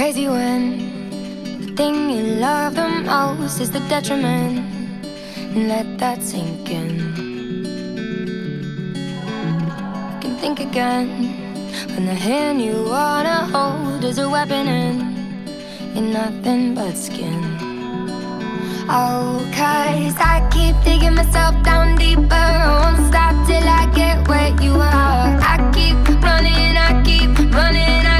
crazy when the thing you love the most is the detriment. And let that sink in. You can think again when the hand you wanna hold is a weapon and nothing but skin. Oh, cause I keep digging myself down deeper. I won't stop till I get where you are. I keep running, I keep running, I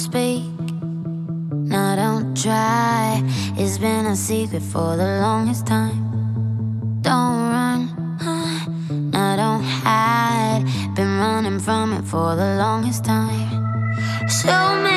speak. No, don't try. It's been a secret for the longest time. Don't run. Huh? No, don't hide. Been running from it for the longest time. Show me.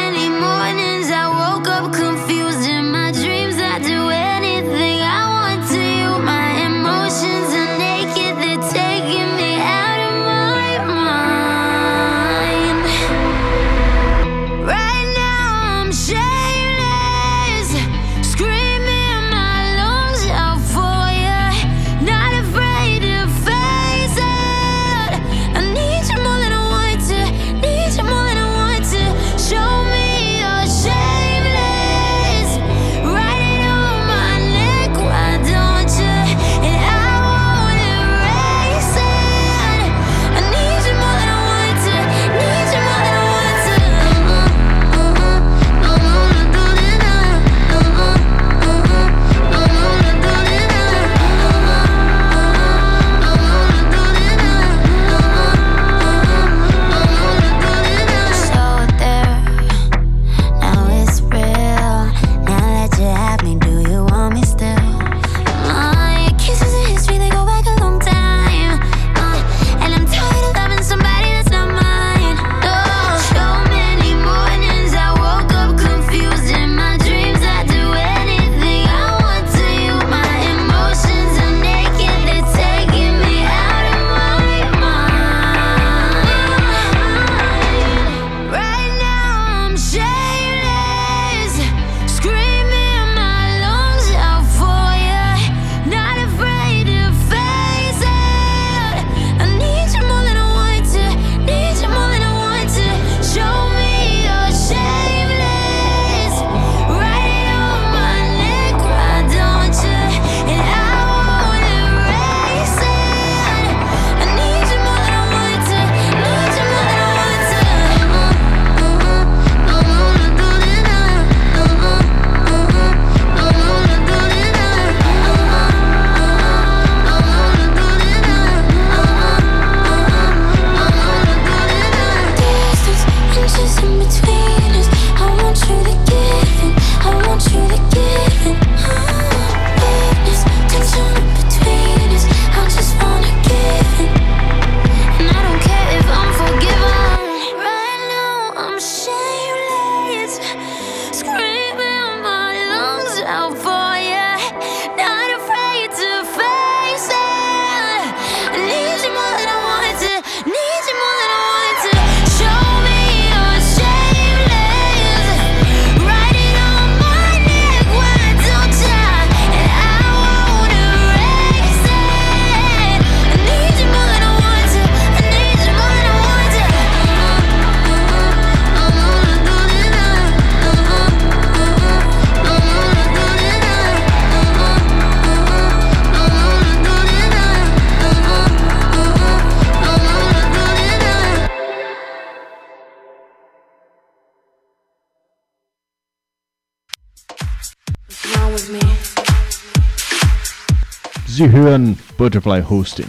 Sie hören Butterfly Hosting.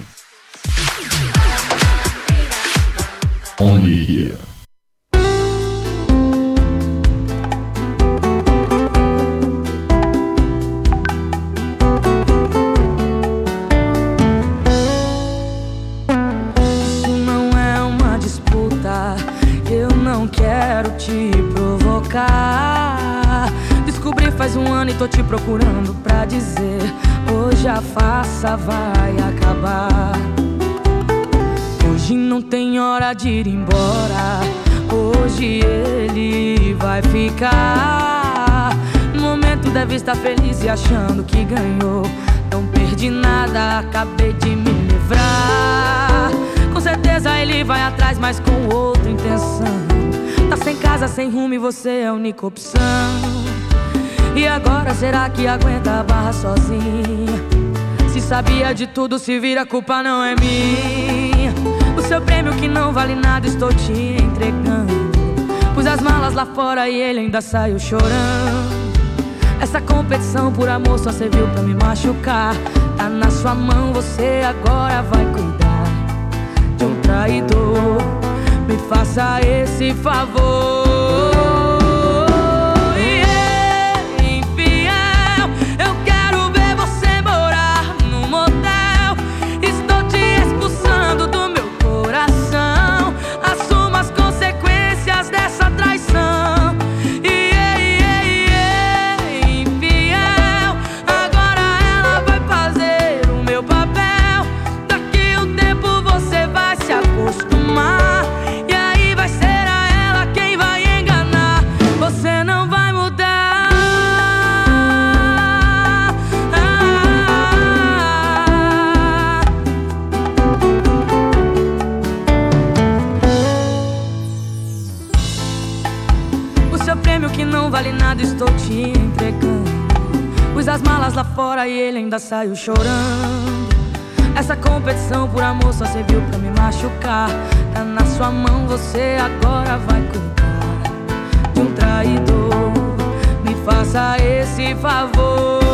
Only here. faça vai acabar. Hoje não tem hora de ir embora. Hoje ele vai ficar. No momento deve estar feliz e achando que ganhou. Não perdi nada, acabei de me livrar. Com certeza ele vai atrás, mas com outra intenção. Tá sem casa, sem rumo e você é a única opção. E agora será que aguenta a barra sozinha? Sabia de tudo, se vira, a culpa não é minha. O seu prêmio que não vale nada, estou te entregando. Pus as malas lá fora e ele ainda saiu chorando. Essa competição por amor só serviu pra me machucar. Tá na sua mão, você agora vai cuidar de um traidor. Me faça esse favor. Fora e ele ainda saiu chorando. Essa competição por amor só serviu pra me machucar. Tá na sua mão, você agora vai cuidar de um traidor. Me faça esse favor.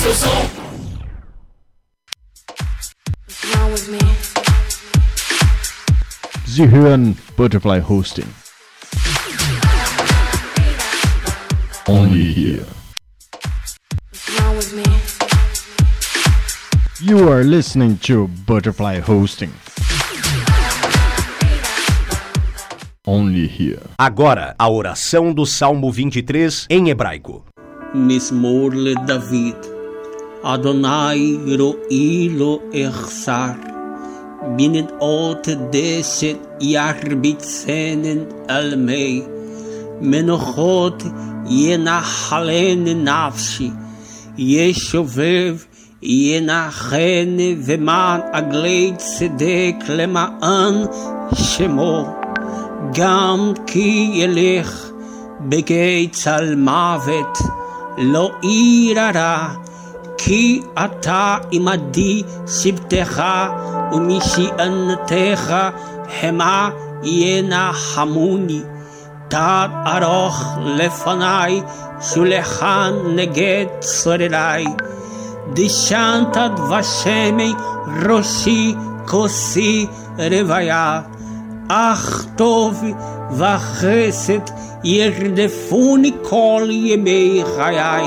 seu som. Zihuan Butterfly Hosting. Only here. You are listening to Butterfly Hosting. Only here. Agora, a oração do Salmo 23 em hebraico. Mismorle David אדוני רואי לו אחסר, בנדעות דשת ירביצנן על מי, מנוחות ינחלן נפשי, ישובב ינחן ומען עגלי צדק למען שמו, גם כי ילך בגיא צל מוות, לא איררה, כי אתה עמדי שבטך ומשענתך המה ינחמוני. תת ארוך לפניי, שולחן נגד צורריי. דשנת דבשמי ראשי כוסי רוויה. אך טוב וחסד ירדפוני כל ימי חיי,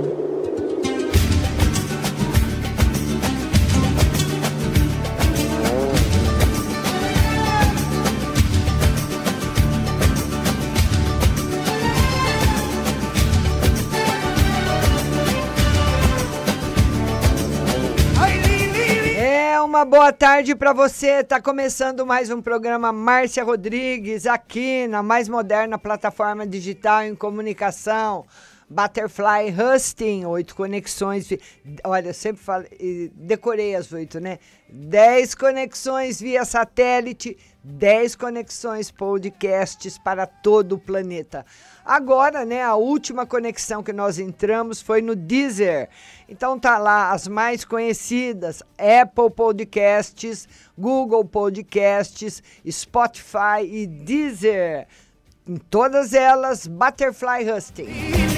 boa tarde para você. Tá começando mais um programa Márcia Rodrigues aqui na mais moderna plataforma digital em comunicação. Butterfly Husting, oito conexões. Olha, eu sempre falo, decorei as oito, né? Dez conexões via satélite, dez conexões podcasts para todo o planeta. Agora, né, a última conexão que nós entramos foi no Deezer. Então tá lá as mais conhecidas: Apple Podcasts, Google Podcasts, Spotify e Deezer. Em todas elas, Butterfly Husting.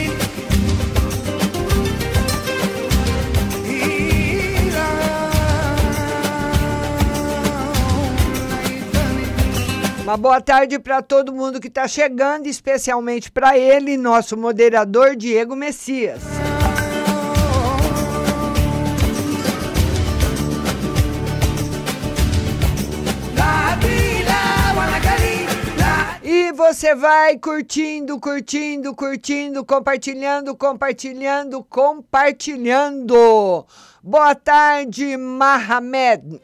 Uma boa tarde para todo mundo que está chegando, especialmente para ele, nosso moderador Diego Messias. E você vai curtindo, curtindo, curtindo, compartilhando, compartilhando, compartilhando. Boa tarde, Mahamed.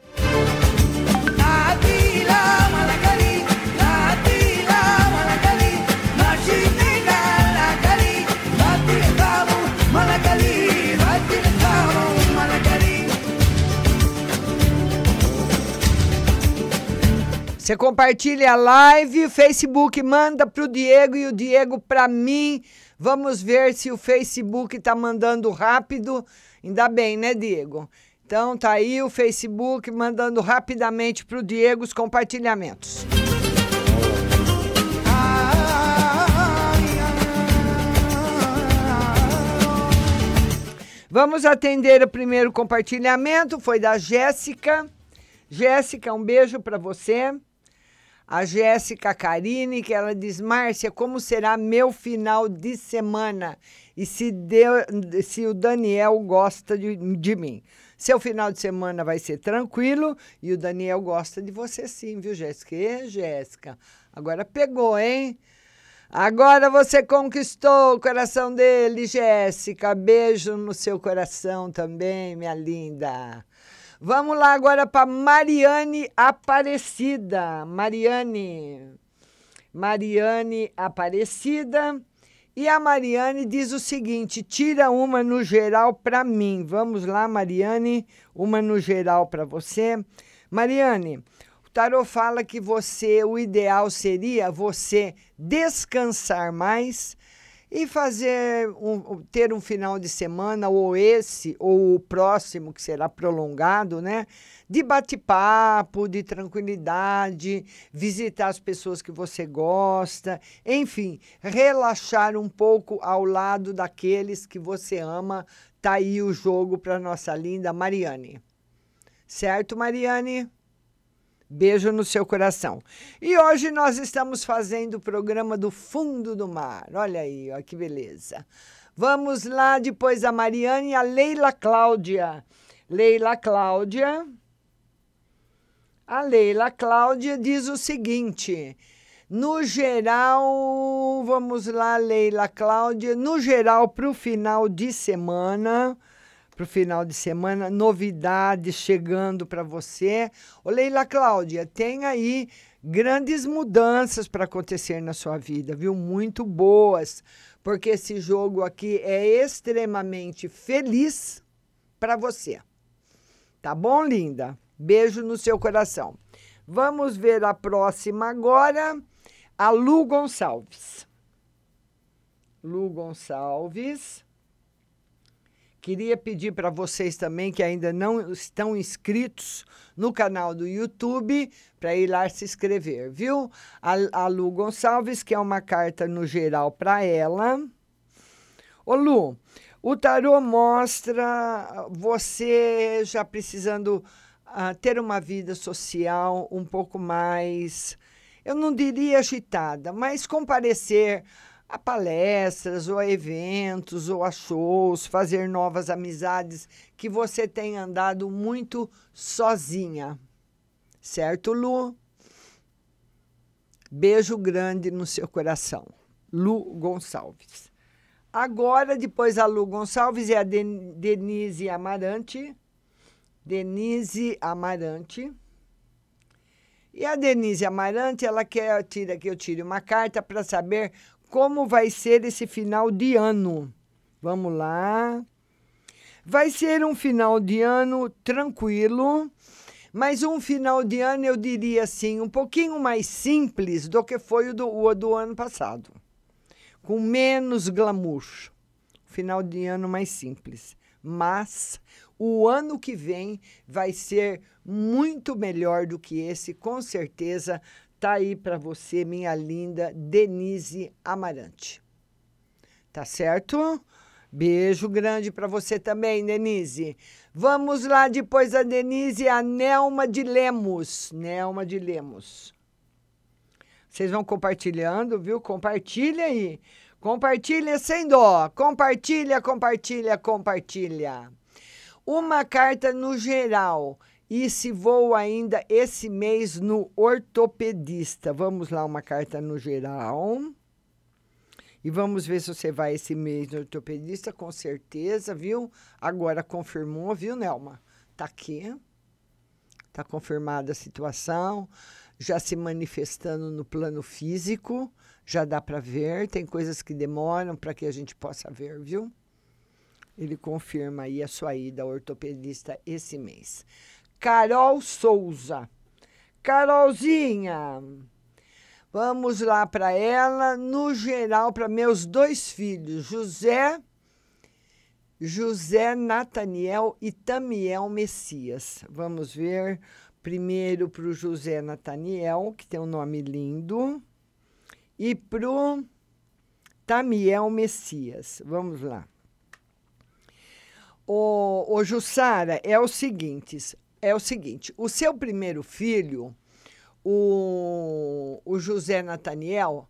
Você compartilha a live, Facebook manda para o Diego e o Diego para mim. Vamos ver se o Facebook está mandando rápido. Ainda bem, né, Diego? Então tá aí o Facebook mandando rapidamente para o Diego os compartilhamentos. Vamos atender o primeiro compartilhamento, foi da Jéssica. Jéssica, um beijo para você a Jéssica Carine, que ela diz: Márcia, como será meu final de semana? E se, deu, se o Daniel gosta de, de mim. Seu final de semana vai ser tranquilo e o Daniel gosta de você sim, viu, Jéssica? E, Jéssica, agora pegou, hein? Agora você conquistou o coração dele, Jéssica. Beijo no seu coração também, minha linda. Vamos lá agora para Mariane Aparecida. Mariane. Mariane Aparecida. E a Mariane diz o seguinte: tira uma no geral para mim. Vamos lá, Mariane, uma no geral para você. Mariane, o tarô fala que você, o ideal seria você descansar mais e fazer um, ter um final de semana ou esse ou o próximo que será prolongado, né? De bate-papo, de tranquilidade, visitar as pessoas que você gosta, enfim, relaxar um pouco ao lado daqueles que você ama. Tá aí o jogo para nossa linda Mariane. Certo, Mariane? Beijo no seu coração. E hoje nós estamos fazendo o programa do Fundo do Mar. Olha aí, ó, que beleza. Vamos lá depois a Mariane e a Leila Cláudia. Leila Cláudia. A Leila Cláudia diz o seguinte: no geral, vamos lá, Leila Cláudia, no geral, para o final de semana, para o final de semana, novidades chegando para você. Ô Leila Cláudia, tem aí grandes mudanças para acontecer na sua vida, viu? Muito boas, porque esse jogo aqui é extremamente feliz para você. Tá bom, linda? Beijo no seu coração. Vamos ver a próxima agora, a Lu Gonçalves. Lu Gonçalves. Queria pedir para vocês também que ainda não estão inscritos no canal do YouTube para ir lá se inscrever, viu? A, a Lu Gonçalves, que é uma carta no geral para ela. Ô Lu, o tarô mostra você já precisando uh, ter uma vida social um pouco mais, eu não diria agitada, mas comparecer a palestras, ou a eventos, ou a shows, fazer novas amizades, que você tem andado muito sozinha. Certo, Lu? Beijo grande no seu coração. Lu Gonçalves. Agora, depois a Lu Gonçalves e a Denise Amarante. Denise Amarante. E a Denise Amarante, ela quer tira, que eu tire uma carta para saber como vai ser esse final de ano. Vamos lá. Vai ser um final de ano tranquilo, mas um final de ano, eu diria assim, um pouquinho mais simples do que foi o do, o do ano passado. Com menos glamour. Final de ano mais simples. Mas o ano que vem vai ser muito melhor do que esse, com certeza. Tá aí para você, minha linda Denise Amarante. Tá certo? Beijo grande para você também, Denise. Vamos lá, depois da Denise, a Nelma de Lemos. Nelma de Lemos. Vocês vão compartilhando, viu? Compartilha aí. Compartilha sem dó. Compartilha, compartilha, compartilha. Uma carta no geral. E se vou ainda esse mês no ortopedista. Vamos lá, uma carta no geral. E vamos ver se você vai esse mês no ortopedista, com certeza, viu? Agora confirmou, viu, Nelma? Tá aqui. Tá confirmada a situação, já se manifestando no plano físico, já dá para ver. Tem coisas que demoram para que a gente possa ver, viu? Ele confirma aí a sua ida ao ortopedista esse mês. Carol Souza. Carolzinha, Vamos lá para ela, no geral, para meus dois filhos, José, José Nataniel e Tamiel Messias. Vamos ver primeiro para o José Nataniel, que tem um nome lindo, e para o Tamiel Messias. Vamos lá. O, o Jussara, é o seguinte, é o seguinte, o seu primeiro filho o, o José Nataniel.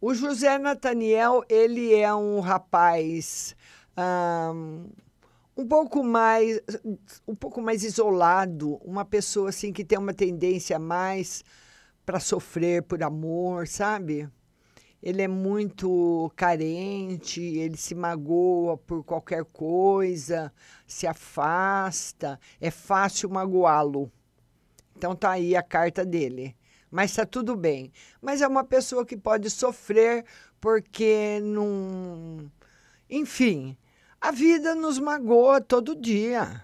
O José Nataniel, ele é um rapaz um, um pouco mais um pouco mais isolado, uma pessoa assim que tem uma tendência mais para sofrer por amor, sabe? Ele é muito carente, ele se magoa por qualquer coisa, se afasta, é fácil magoá-lo. Então tá aí a carta dele. Mas tá tudo bem. Mas é uma pessoa que pode sofrer porque não. Enfim, a vida nos magoa todo dia.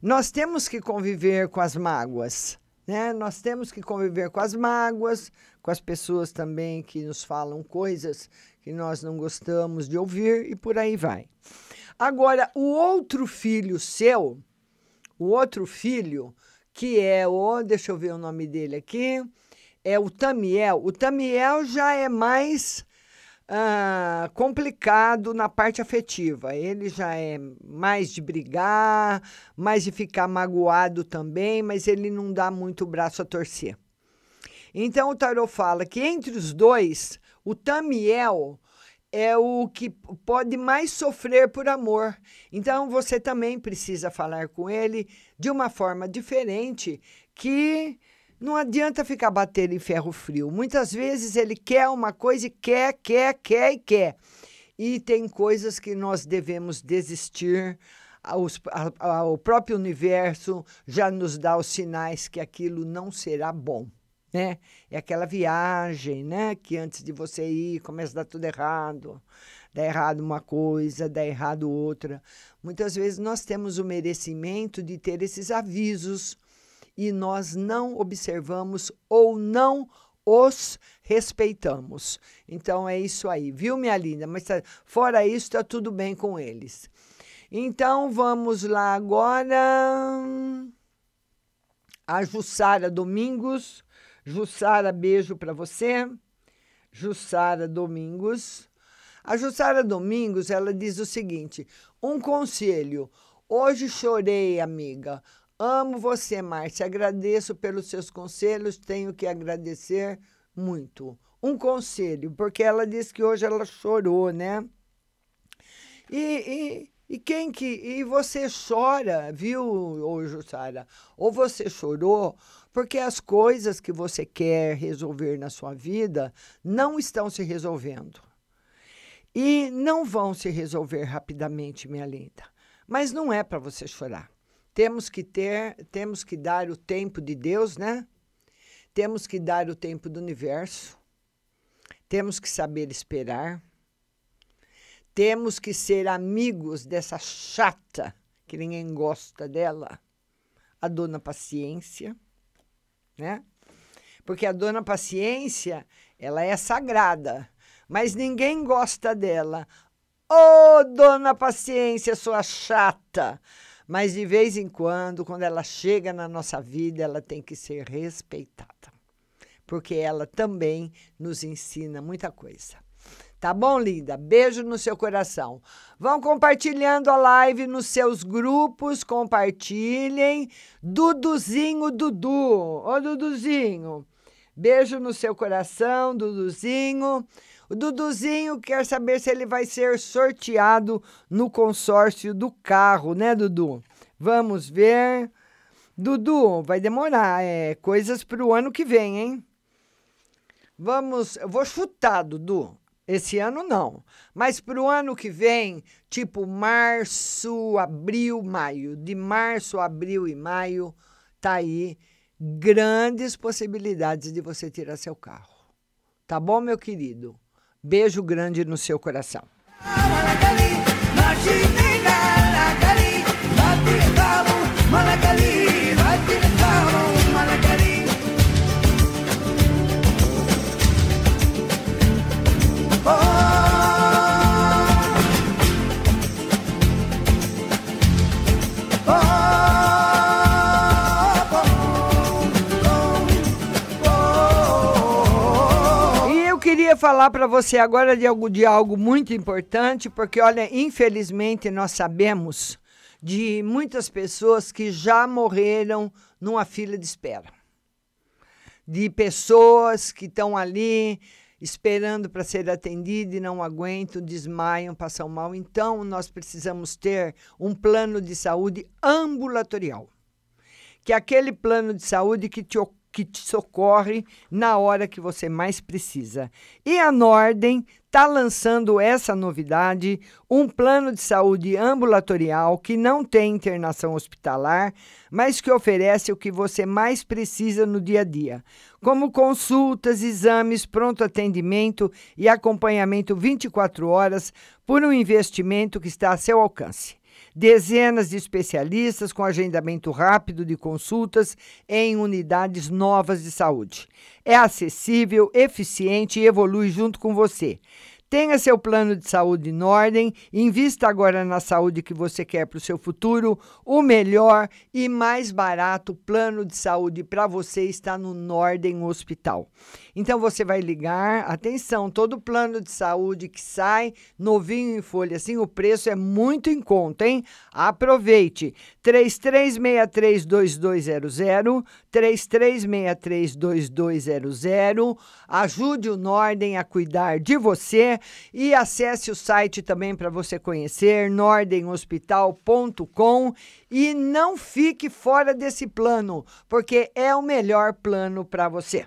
Nós temos que conviver com as mágoas. Né? Nós temos que conviver com as mágoas, com as pessoas também que nos falam coisas que nós não gostamos de ouvir e por aí vai. Agora, o outro filho seu, o outro filho, que é o, deixa eu ver o nome dele aqui, é o Tamiel. O Tamiel já é mais ah, complicado na parte afetiva. Ele já é mais de brigar, mais de ficar magoado também, mas ele não dá muito o braço a torcer. Então o Tarot fala que entre os dois, o Tamiel é o que pode mais sofrer por amor. Então você também precisa falar com ele de uma forma diferente que não adianta ficar batendo em ferro frio. Muitas vezes ele quer uma coisa e quer, quer, quer e quer. E tem coisas que nós devemos desistir. o próprio universo já nos dá os sinais que aquilo não será bom né? É aquela viagem, né? Que antes de você ir começa a dar tudo errado. Dá errado uma coisa, dá errado outra. Muitas vezes nós temos o merecimento de ter esses avisos e nós não observamos ou não os respeitamos. Então é isso aí, viu, minha linda? Mas tá, fora isso, está tudo bem com eles. Então vamos lá agora. A Jussara Domingos Jussara, beijo para você. Jussara Domingos. A Jussara Domingos, ela diz o seguinte: um conselho. Hoje chorei, amiga. Amo você, Márcia. Agradeço pelos seus conselhos. Tenho que agradecer muito. Um conselho, porque ela disse que hoje ela chorou, né? E, e, e quem que. E você chora, viu, ô Jussara? Ou você chorou porque as coisas que você quer resolver na sua vida não estão se resolvendo. E não vão se resolver rapidamente, minha linda. Mas não é para você chorar. Temos que ter, temos que dar o tempo de Deus, né? Temos que dar o tempo do universo. Temos que saber esperar. temos que ser amigos dessa chata, que ninguém gosta dela, a dona Paciência, né? Porque a dona Paciência, ela é sagrada, mas ninguém gosta dela. Ô, oh, dona Paciência, sua chata! Mas de vez em quando, quando ela chega na nossa vida, ela tem que ser respeitada. Porque ela também nos ensina muita coisa. Tá bom, linda? Beijo no seu coração. Vão compartilhando a live nos seus grupos, compartilhem. Duduzinho, Dudu. Ô, Duduzinho. Beijo no seu coração, Duduzinho. Duduzinho quer saber se ele vai ser sorteado no consórcio do carro, né, Dudu? Vamos ver. Dudu, vai demorar. É coisas para o ano que vem, hein? Vamos. Eu vou chutar, Dudu. Esse ano não. Mas para o ano que vem, tipo março, abril, maio. De março, abril e maio, tá aí grandes possibilidades de você tirar seu carro. Tá bom, meu querido? Beijo grande no seu coração. Falar para você agora de algo, de algo muito importante, porque, olha, infelizmente nós sabemos de muitas pessoas que já morreram numa fila de espera. De pessoas que estão ali esperando para ser atendido e não aguentam, desmaiam, passam mal. Então, nós precisamos ter um plano de saúde ambulatorial. Que é aquele plano de saúde que te que te socorre na hora que você mais precisa. E a Nordem está lançando essa novidade, um plano de saúde ambulatorial que não tem internação hospitalar, mas que oferece o que você mais precisa no dia a dia, como consultas, exames, pronto atendimento e acompanhamento 24 horas por um investimento que está a seu alcance dezenas de especialistas com agendamento rápido de consultas em unidades novas de saúde. É acessível, eficiente e evolui junto com você. Tenha seu plano de saúde em ordem, invista agora na saúde que você quer para o seu futuro. O melhor e mais barato plano de saúde para você está no Norden Hospital. Então você vai ligar, atenção, todo plano de saúde que sai novinho em folha, assim o preço é muito em conta, hein? Aproveite. 33632200, 33632200. Ajude o Norden a cuidar de você e acesse o site também para você conhecer nordenhospital.com e não fique fora desse plano, porque é o melhor plano para você.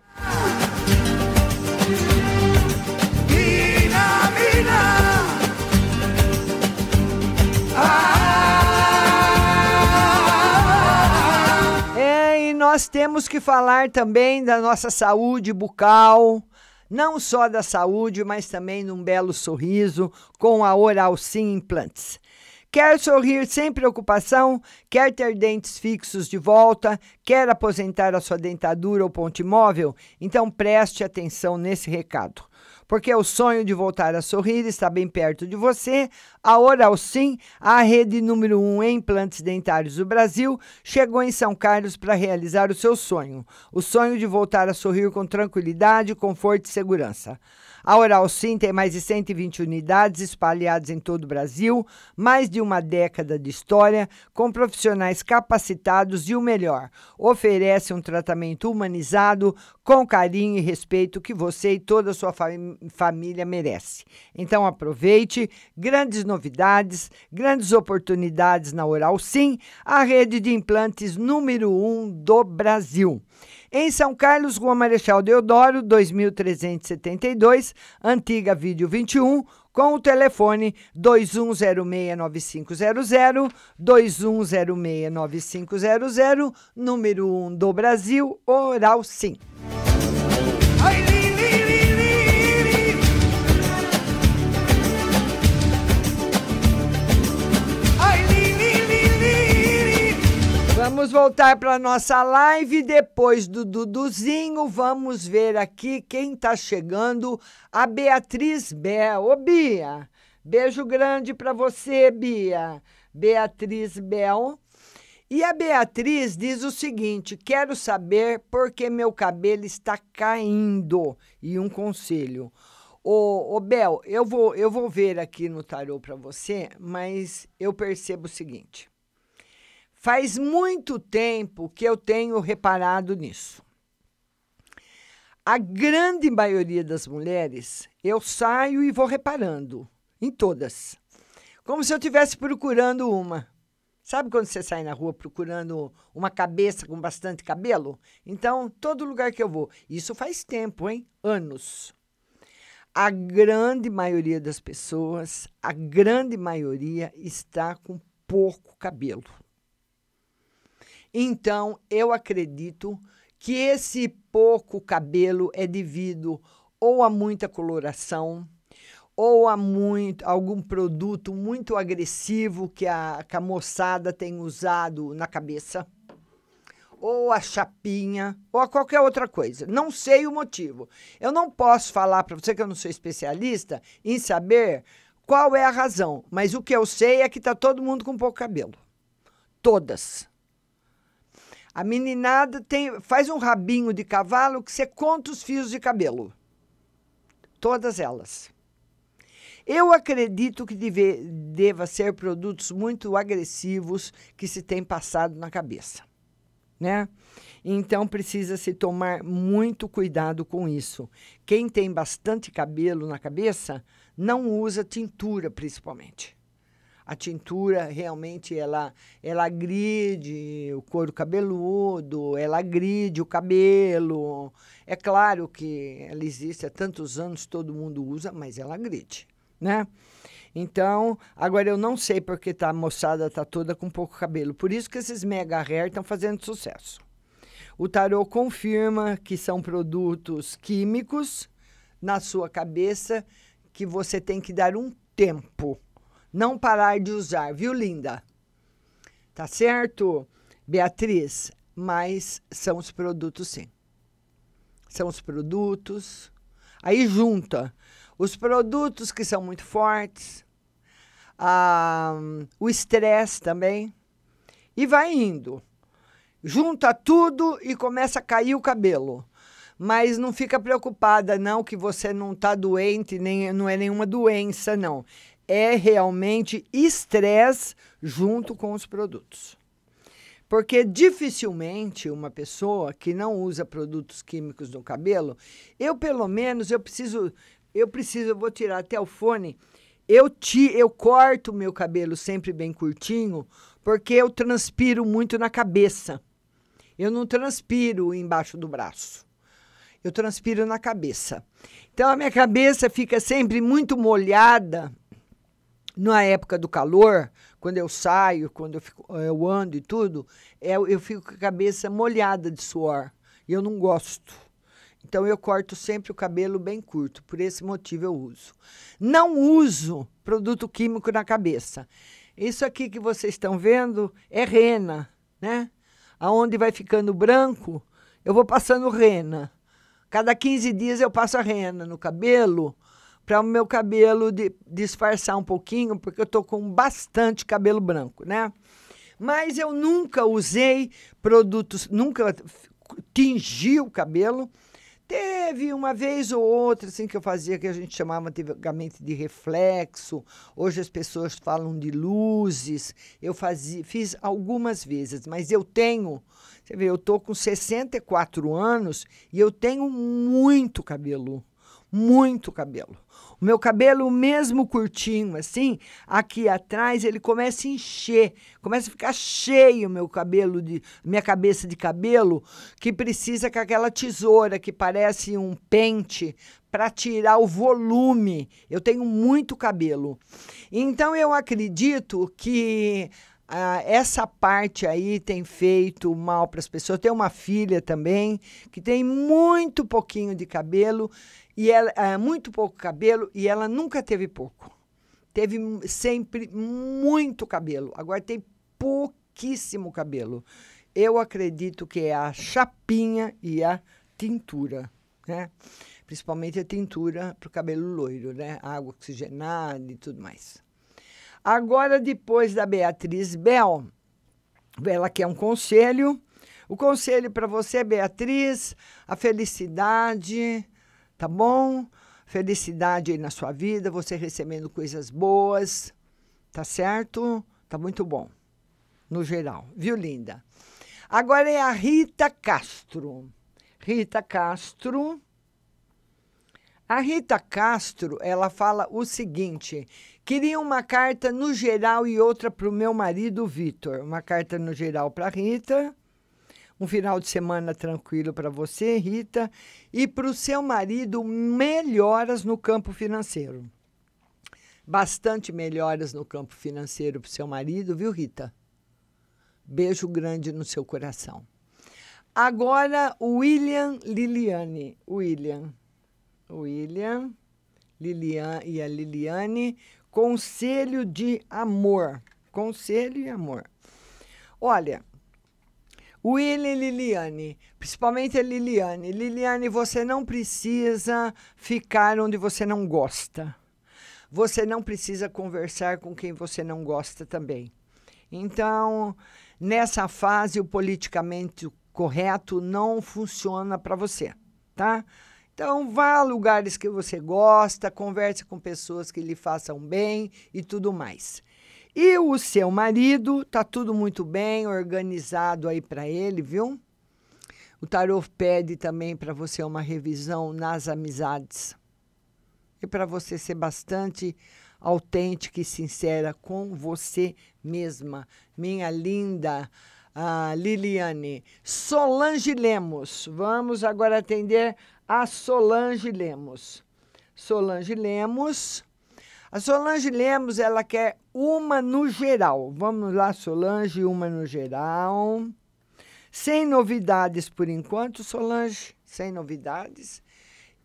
Nós temos que falar também da nossa saúde bucal, não só da saúde, mas também num belo sorriso com a Oral Sim Implantes. Quer sorrir sem preocupação? Quer ter dentes fixos de volta? Quer aposentar a sua dentadura ou ponte móvel? Então preste atenção nesse recado porque o sonho de voltar a sorrir está bem perto de você. A Oral Sim, a rede número um em implantes dentários do Brasil, chegou em São Carlos para realizar o seu sonho. O sonho de voltar a sorrir com tranquilidade, conforto e segurança. A Oral Sim tem mais de 120 unidades espalhadas em todo o Brasil, mais de uma década de história, com profissionais capacitados e o melhor, oferece um tratamento humanizado, com carinho e respeito que você e toda a sua fam família merece. Então aproveite grandes novidades, grandes oportunidades na Oral Sim, a rede de implantes número um do Brasil. Em São Carlos, Rua Marechal Deodoro, 2372, antiga Vídeo 21, com o telefone 21069500, 21069500, número 1 do Brasil, Oral Sim. Vamos voltar para nossa live depois do Duduzinho. Vamos ver aqui quem está chegando. A Beatriz Bel. Ô, Bia, beijo grande para você, Bia. Beatriz Bel. E a Beatriz diz o seguinte: quero saber por que meu cabelo está caindo. E um conselho. Ô, ô Bel, eu vou, eu vou ver aqui no tarô para você, mas eu percebo o seguinte. Faz muito tempo que eu tenho reparado nisso. A grande maioria das mulheres, eu saio e vou reparando em todas. Como se eu estivesse procurando uma. Sabe quando você sai na rua procurando uma cabeça com bastante cabelo? Então, todo lugar que eu vou. Isso faz tempo, hein? Anos. A grande maioria das pessoas, a grande maioria está com pouco cabelo. Então, eu acredito que esse pouco cabelo é devido ou a muita coloração, ou a muito, algum produto muito agressivo que a, que a moçada tem usado na cabeça, ou a chapinha, ou a qualquer outra coisa. Não sei o motivo. Eu não posso falar para você que eu não sou especialista em saber qual é a razão, mas o que eu sei é que está todo mundo com pouco cabelo. Todas. A meninada tem, faz um rabinho de cavalo que você conta os fios de cabelo. Todas elas. Eu acredito que deve, deva ser produtos muito agressivos que se tem passado na cabeça, né? Então precisa se tomar muito cuidado com isso. Quem tem bastante cabelo na cabeça não usa tintura, principalmente. A tintura realmente ela ela agride o couro cabeludo, ela agride o cabelo. É claro que ela existe há tantos anos, todo mundo usa, mas ela agride né? Então, agora eu não sei porque tá, a moçada tá toda com pouco cabelo. Por isso que esses mega hair estão fazendo sucesso. O tarô confirma que são produtos químicos na sua cabeça que você tem que dar um tempo, não parar de usar, viu, linda? Tá certo, Beatriz? Mas são os produtos, sim. São os produtos. Aí junta os produtos que são muito fortes, ah, o estresse também, e vai indo. Junta tudo e começa a cair o cabelo. Mas não fica preocupada, não, que você não está doente, nem, não é nenhuma doença, não. É realmente estresse junto com os produtos. Porque dificilmente uma pessoa que não usa produtos químicos no cabelo, eu pelo menos eu preciso eu preciso, eu vou tirar até o fone. Eu, ti, eu corto meu cabelo sempre bem curtinho, porque eu transpiro muito na cabeça. Eu não transpiro embaixo do braço. Eu transpiro na cabeça. Então a minha cabeça fica sempre muito molhada na época do calor, quando eu saio, quando eu, fico, eu ando e tudo, eu, eu fico com a cabeça molhada de suor. E eu não gosto. Então eu corto sempre o cabelo bem curto, por esse motivo eu uso. Não uso produto químico na cabeça. Isso aqui que vocês estão vendo é rena, né? Aonde vai ficando branco, eu vou passando rena. Cada 15 dias eu passo a rena no cabelo para o meu cabelo de, disfarçar um pouquinho, porque eu tô com bastante cabelo branco, né? Mas eu nunca usei produtos, nunca tingi o cabelo Teve uma vez ou outra assim que eu fazia que a gente chamava antigamente de reflexo. Hoje as pessoas falam de luzes. Eu fazia, fiz algumas vezes, mas eu tenho, você vê, eu tô com 64 anos e eu tenho muito cabelo, muito cabelo. O meu cabelo, mesmo curtinho assim, aqui atrás, ele começa a encher, começa a ficar cheio meu cabelo, de minha cabeça de cabelo, que precisa com aquela tesoura que parece um pente para tirar o volume. Eu tenho muito cabelo. Então eu acredito que ah, essa parte aí tem feito mal para as pessoas. Tenho uma filha também que tem muito pouquinho de cabelo e ela é, muito pouco cabelo e ela nunca teve pouco. Teve sempre muito cabelo. Agora tem pouquíssimo cabelo. Eu acredito que é a chapinha e a tintura, né? Principalmente a tintura para o cabelo loiro, né? Água oxigenada e tudo mais. Agora, depois da Beatriz Bel, ela quer um conselho. O conselho para você, Beatriz, a felicidade, tá bom? Felicidade aí na sua vida, você recebendo coisas boas, tá certo? Tá muito bom, no geral, viu, linda? Agora é a Rita Castro. Rita Castro. A Rita Castro, ela fala o seguinte: queria uma carta no geral e outra para o meu marido Vitor. Uma carta no geral para Rita. Um final de semana tranquilo para você, Rita. E para o seu marido, melhoras no campo financeiro. Bastante melhoras no campo financeiro para o seu marido, viu, Rita? Beijo grande no seu coração. Agora, William Liliane. William. William, Lilian e a Liliane. Conselho de amor. Conselho e amor. Olha, William e Liliane, principalmente a Liliane. Liliane, você não precisa ficar onde você não gosta. Você não precisa conversar com quem você não gosta também. Então, nessa fase, o politicamente correto não funciona para você, tá? Então, vá a lugares que você gosta, converse com pessoas que lhe façam bem e tudo mais. E o seu marido, tá tudo muito bem, organizado aí para ele, viu? O tarot pede também para você uma revisão nas amizades. E para você ser bastante autêntica e sincera com você mesma, minha linda Liliane. Solange Lemos. Vamos agora atender a Solange Lemos. Solange Lemos. A Solange Lemos, ela quer uma no geral. Vamos lá, Solange, uma no geral. Sem novidades por enquanto, Solange, sem novidades.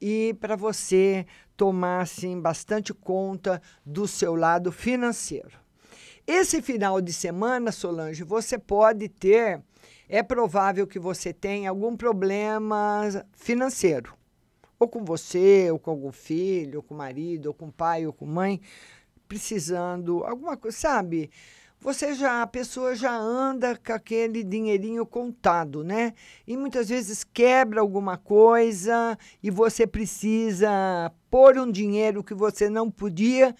E para você tomar assim, bastante conta do seu lado financeiro. Esse final de semana, Solange, você pode ter, é provável que você tenha algum problema financeiro. Ou com você, ou com algum filho, ou com marido, ou com pai, ou com mãe, precisando alguma coisa, sabe? Você já, a pessoa já anda com aquele dinheirinho contado, né? E muitas vezes quebra alguma coisa e você precisa pôr um dinheiro que você não podia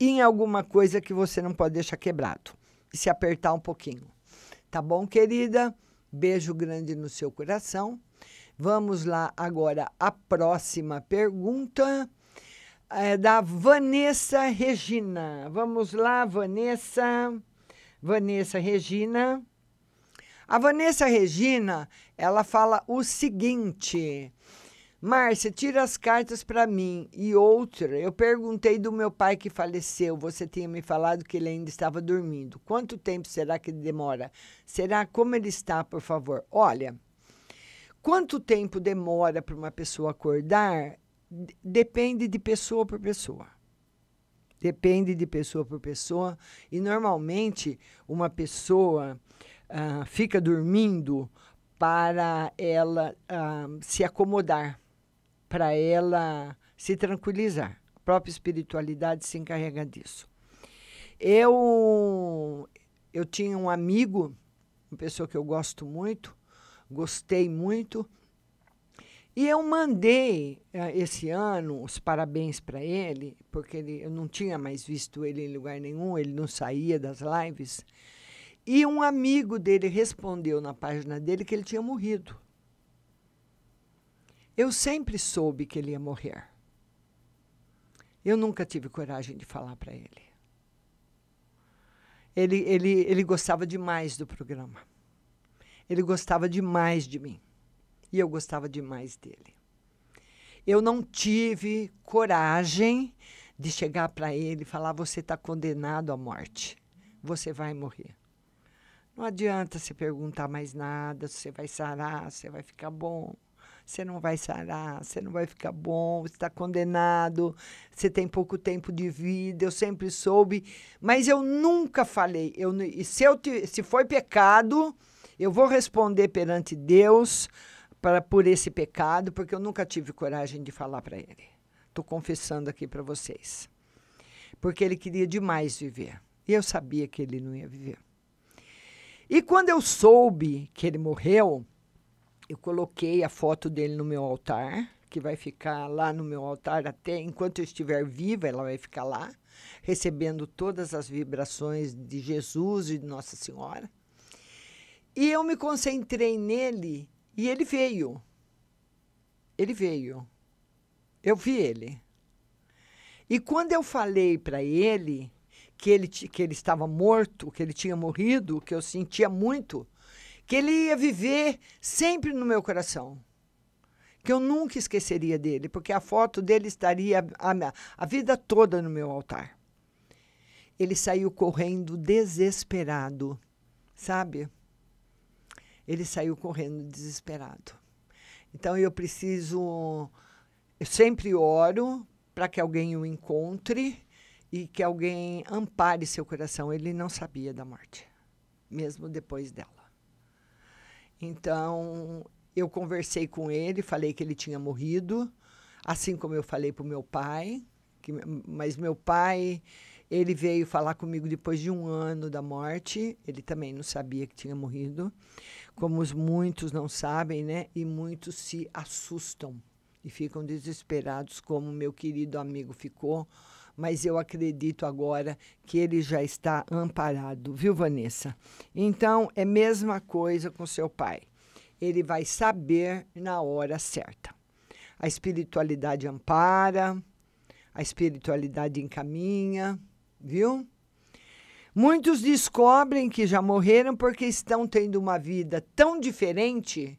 em alguma coisa que você não pode deixar quebrado e se apertar um pouquinho. Tá bom, querida? Beijo grande no seu coração. Vamos lá agora a próxima pergunta é da Vanessa Regina. Vamos lá, Vanessa. Vanessa Regina. A Vanessa Regina, ela fala o seguinte: Márcia, tira as cartas para mim. E outra, eu perguntei do meu pai que faleceu. Você tinha me falado que ele ainda estava dormindo. Quanto tempo será que demora? Será como ele está, por favor? Olha, quanto tempo demora para uma pessoa acordar depende de pessoa por pessoa. Depende de pessoa por pessoa. E normalmente uma pessoa uh, fica dormindo para ela uh, se acomodar para ela se tranquilizar. A própria espiritualidade se encarrega disso. Eu, eu tinha um amigo, uma pessoa que eu gosto muito, gostei muito, e eu mandei uh, esse ano os parabéns para ele, porque ele, eu não tinha mais visto ele em lugar nenhum, ele não saía das lives. E um amigo dele respondeu na página dele que ele tinha morrido. Eu sempre soube que ele ia morrer. Eu nunca tive coragem de falar para ele. Ele, ele. ele gostava demais do programa. Ele gostava demais de mim. E eu gostava demais dele. Eu não tive coragem de chegar para ele e falar: você está condenado à morte. Você vai morrer. Não adianta se perguntar mais nada, você vai sarar, você vai ficar bom você não vai sarar, você não vai ficar bom, você está condenado, você tem pouco tempo de vida. Eu sempre soube, mas eu nunca falei. Eu, se, eu, se foi pecado, Eu vou responder perante Deus para por esse pecado, porque eu nunca tive coragem de falar para ele. Estou confessando aqui para vocês. Porque ele queria demais viver. E eu sabia que ele não ia viver. E quando eu soube que ele morreu, eu coloquei a foto dele no meu altar, que vai ficar lá no meu altar até enquanto eu estiver viva, ela vai ficar lá, recebendo todas as vibrações de Jesus e de Nossa Senhora. E eu me concentrei nele e ele veio. Ele veio. Eu vi ele. E quando eu falei para ele que ele, que ele estava morto, que ele tinha morrido, que eu sentia muito, que ele ia viver sempre no meu coração. Que eu nunca esqueceria dele, porque a foto dele estaria a, a vida toda no meu altar. Ele saiu correndo desesperado, sabe? Ele saiu correndo desesperado. Então eu preciso. Eu sempre oro para que alguém o encontre e que alguém ampare seu coração. Ele não sabia da morte, mesmo depois dela. Então, eu conversei com ele, falei que ele tinha morrido, assim como eu falei para o meu pai, que, mas meu pai, ele veio falar comigo depois de um ano da morte, ele também não sabia que tinha morrido, como os muitos não sabem, né? E muitos se assustam e ficam desesperados, como meu querido amigo ficou, mas eu acredito agora que ele já está amparado, viu, Vanessa? Então, é a mesma coisa com seu pai. Ele vai saber na hora certa. A espiritualidade ampara, a espiritualidade encaminha, viu? Muitos descobrem que já morreram porque estão tendo uma vida tão diferente.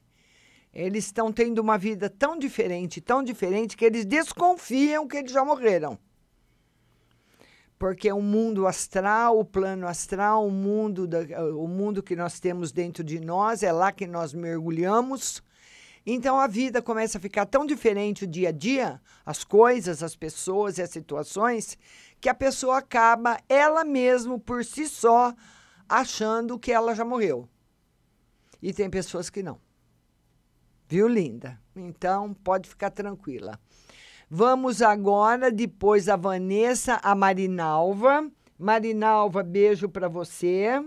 Eles estão tendo uma vida tão diferente, tão diferente, que eles desconfiam que eles já morreram porque o mundo astral, o plano astral, o mundo, da, o mundo que nós temos dentro de nós, é lá que nós mergulhamos. Então a vida começa a ficar tão diferente o dia a dia, as coisas, as pessoas e as situações, que a pessoa acaba ela mesma por si só achando que ela já morreu. E tem pessoas que não. Viu, linda? Então pode ficar tranquila. Vamos agora, depois a Vanessa, a Marinalva. Marinalva, beijo para você.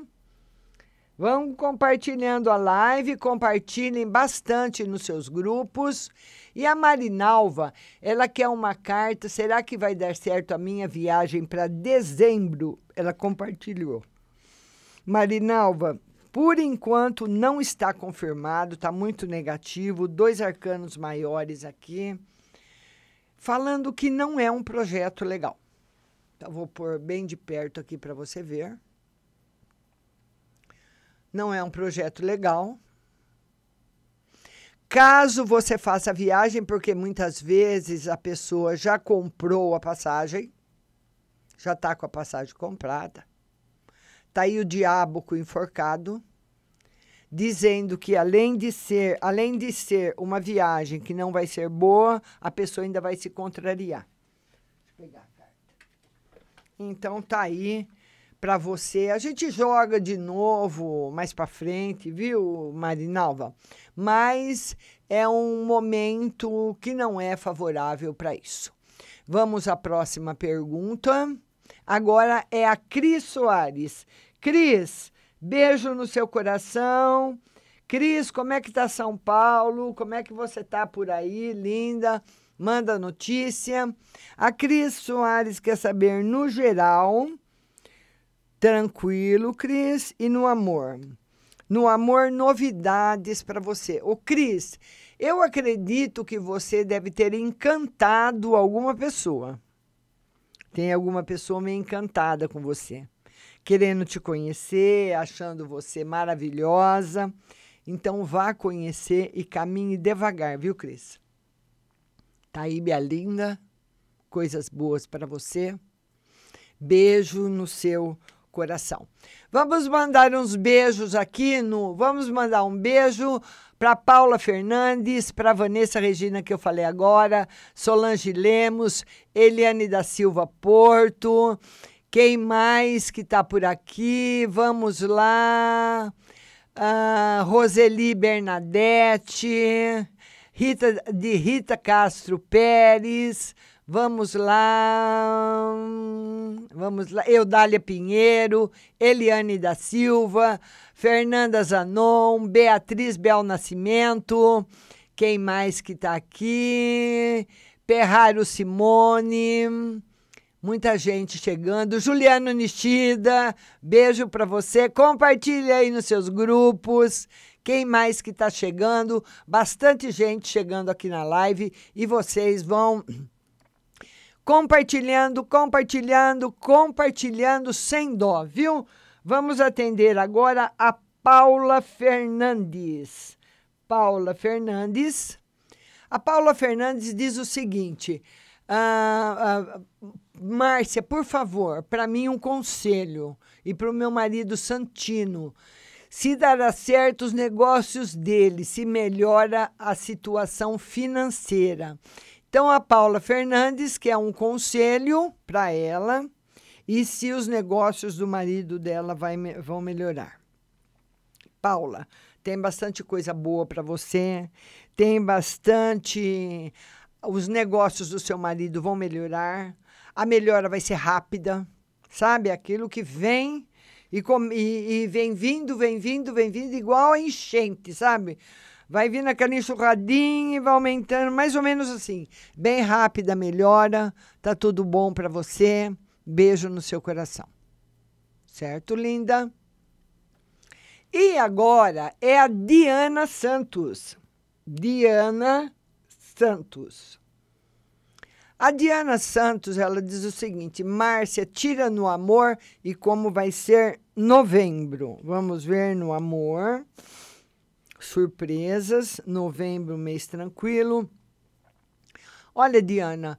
Vão compartilhando a live, compartilhem bastante nos seus grupos. E a Marinalva, ela quer uma carta. Será que vai dar certo a minha viagem para dezembro? Ela compartilhou. Marinalva, por enquanto não está confirmado, está muito negativo. Dois arcanos maiores aqui falando que não é um projeto legal. Então, vou pôr bem de perto aqui para você ver. Não é um projeto legal. Caso você faça a viagem, porque muitas vezes a pessoa já comprou a passagem, já está com a passagem comprada, está aí o diabo com o enforcado, dizendo que além de ser, além de ser uma viagem que não vai ser boa, a pessoa ainda vai se contrariar. Deixa eu pegar a carta. Então tá aí para você. A gente joga de novo mais para frente, viu, Marinalva? Mas é um momento que não é favorável para isso. Vamos à próxima pergunta. Agora é a Cris Soares. Cris, Beijo no seu coração. Cris, como é que tá São Paulo? Como é que você tá por aí, linda? Manda notícia. A Cris Soares quer saber no geral. Tranquilo, Cris, e no amor. No amor, novidades para você. Ô, Cris, eu acredito que você deve ter encantado alguma pessoa. Tem alguma pessoa meio encantada com você querendo te conhecer, achando você maravilhosa. Então vá conhecer e caminhe devagar, viu, Cris? Tá aí, minha linda. Coisas boas para você. Beijo no seu coração. Vamos mandar uns beijos aqui no. Vamos mandar um beijo para Paula Fernandes, para Vanessa Regina, que eu falei agora, Solange Lemos, Eliane da Silva Porto. Quem mais que está por aqui? Vamos lá. ah, Roseli Bernadette, Rita, de Rita Castro Pérez, vamos lá, vamos lá, Eudália Pinheiro, Eliane da Silva, Fernanda Zanon, Beatriz Bel Nascimento, quem mais que está aqui? Perraro Simone, muita gente chegando. Juliano Nishida, beijo para você. Compartilhe aí nos seus grupos. Quem mais que está chegando? Bastante gente chegando aqui na live e vocês vão compartilhando, compartilhando, compartilhando sem dó, viu? Vamos atender agora a Paula Fernandes. Paula Fernandes. A Paula Fernandes diz o seguinte: ah, ah, Márcia, por favor, para mim um conselho e para o meu marido Santino. Se dará certo os negócios dele, se melhora a situação financeira. Então, a Paula Fernandes quer um conselho para ela e se os negócios do marido dela vai, vão melhorar. Paula, tem bastante coisa boa para você, tem bastante. Os negócios do seu marido vão melhorar, a melhora vai ser rápida, sabe? Aquilo que vem e, com, e, e vem vindo, vem vindo, vem vindo, igual a enchente, sabe? Vai vindo aquela enxurradinha e vai aumentando, mais ou menos assim. Bem rápida melhora, tá tudo bom para você. Beijo no seu coração. Certo, linda? E agora é a Diana Santos. Diana Santos. A Diana Santos, ela diz o seguinte: Márcia, tira no amor e como vai ser novembro. Vamos ver no amor surpresas. Novembro, mês tranquilo. Olha, Diana,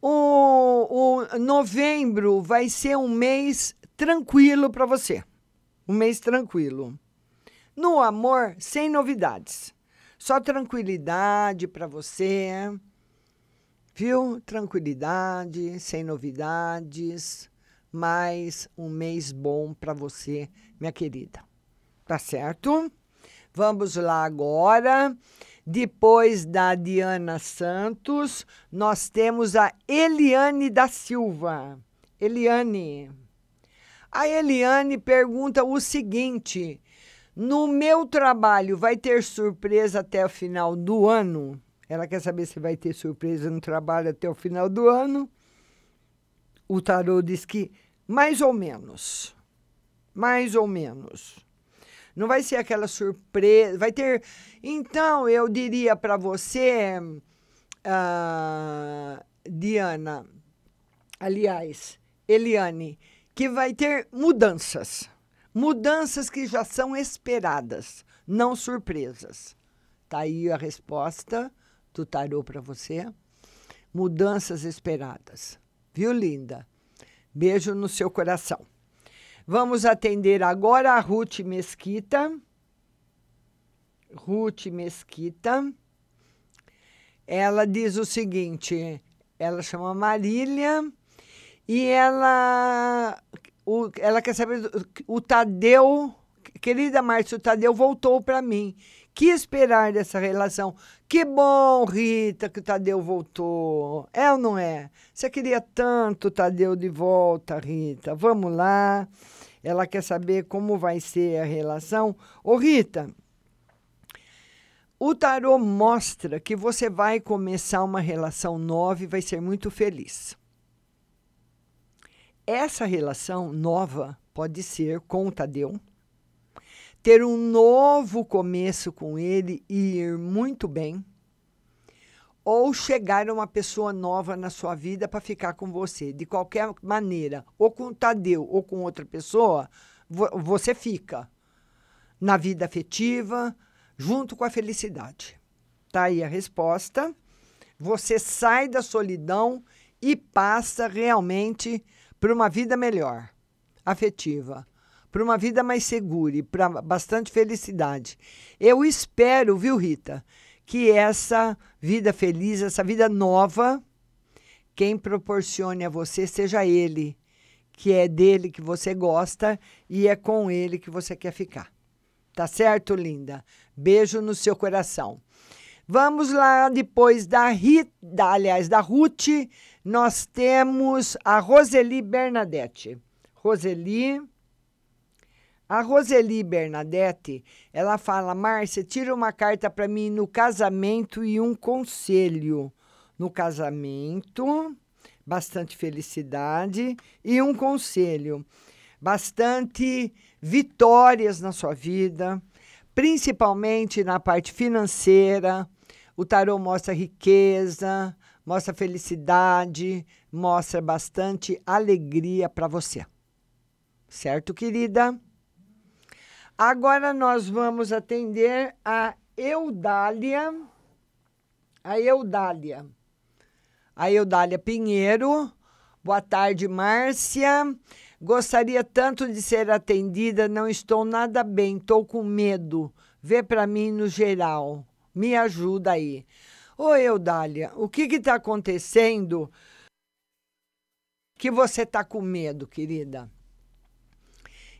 o, o novembro vai ser um mês tranquilo para você. Um mês tranquilo. No amor, sem novidades. Só tranquilidade para você. Viu? Tranquilidade, sem novidades. Mais um mês bom para você, minha querida. Tá certo? Vamos lá agora. Depois da Diana Santos, nós temos a Eliane da Silva. Eliane. A Eliane pergunta o seguinte: No meu trabalho vai ter surpresa até o final do ano? Ela quer saber se vai ter surpresa no trabalho até o final do ano. O tarô diz que mais ou menos. Mais ou menos. Não vai ser aquela surpresa. Vai ter. Então, eu diria para você, uh, Diana, aliás, Eliane, que vai ter mudanças. Mudanças que já são esperadas, não surpresas. Tá aí a resposta do tarô para você. Mudanças esperadas. Viu, linda? Beijo no seu coração. Vamos atender agora a Ruth Mesquita. Ruth Mesquita. Ela diz o seguinte: ela chama Marília e ela, o, ela quer saber o Tadeu, querida Márcia, o Tadeu voltou para mim. Que esperar dessa relação? Que bom, Rita, que o Tadeu voltou. É ou não é? Você queria tanto o Tadeu de volta, Rita. Vamos lá. Ela quer saber como vai ser a relação. Ô, Rita, o tarô mostra que você vai começar uma relação nova e vai ser muito feliz. Essa relação nova pode ser com o Tadeu, ter um novo começo com ele e ir muito bem ou chegar uma pessoa nova na sua vida para ficar com você. De qualquer maneira, ou com o Tadeu ou com outra pessoa, você fica na vida afetiva, junto com a felicidade. Tá aí a resposta. Você sai da solidão e passa realmente para uma vida melhor, afetiva, para uma vida mais segura e para bastante felicidade. Eu espero, viu, Rita, que essa vida feliz, essa vida nova, quem proporcione a você seja ele, que é dele que você gosta e é com ele que você quer ficar. Tá certo, linda? Beijo no seu coração. Vamos lá, depois da Rita, aliás, da Ruth, nós temos a Roseli Bernadette. Roseli. A Roseli Bernadette, ela fala: Márcia, tira uma carta para mim no casamento e um conselho. No casamento, bastante felicidade e um conselho. Bastante vitórias na sua vida, principalmente na parte financeira. O tarô mostra riqueza, mostra felicidade, mostra bastante alegria para você. Certo, querida? Agora nós vamos atender a Eudália. A Eudália. A Eudália Pinheiro. Boa tarde, Márcia. Gostaria tanto de ser atendida, não estou nada bem, estou com medo. Vê para mim no geral. Me ajuda aí. Ô, Eudália, o que está acontecendo que você está com medo, querida?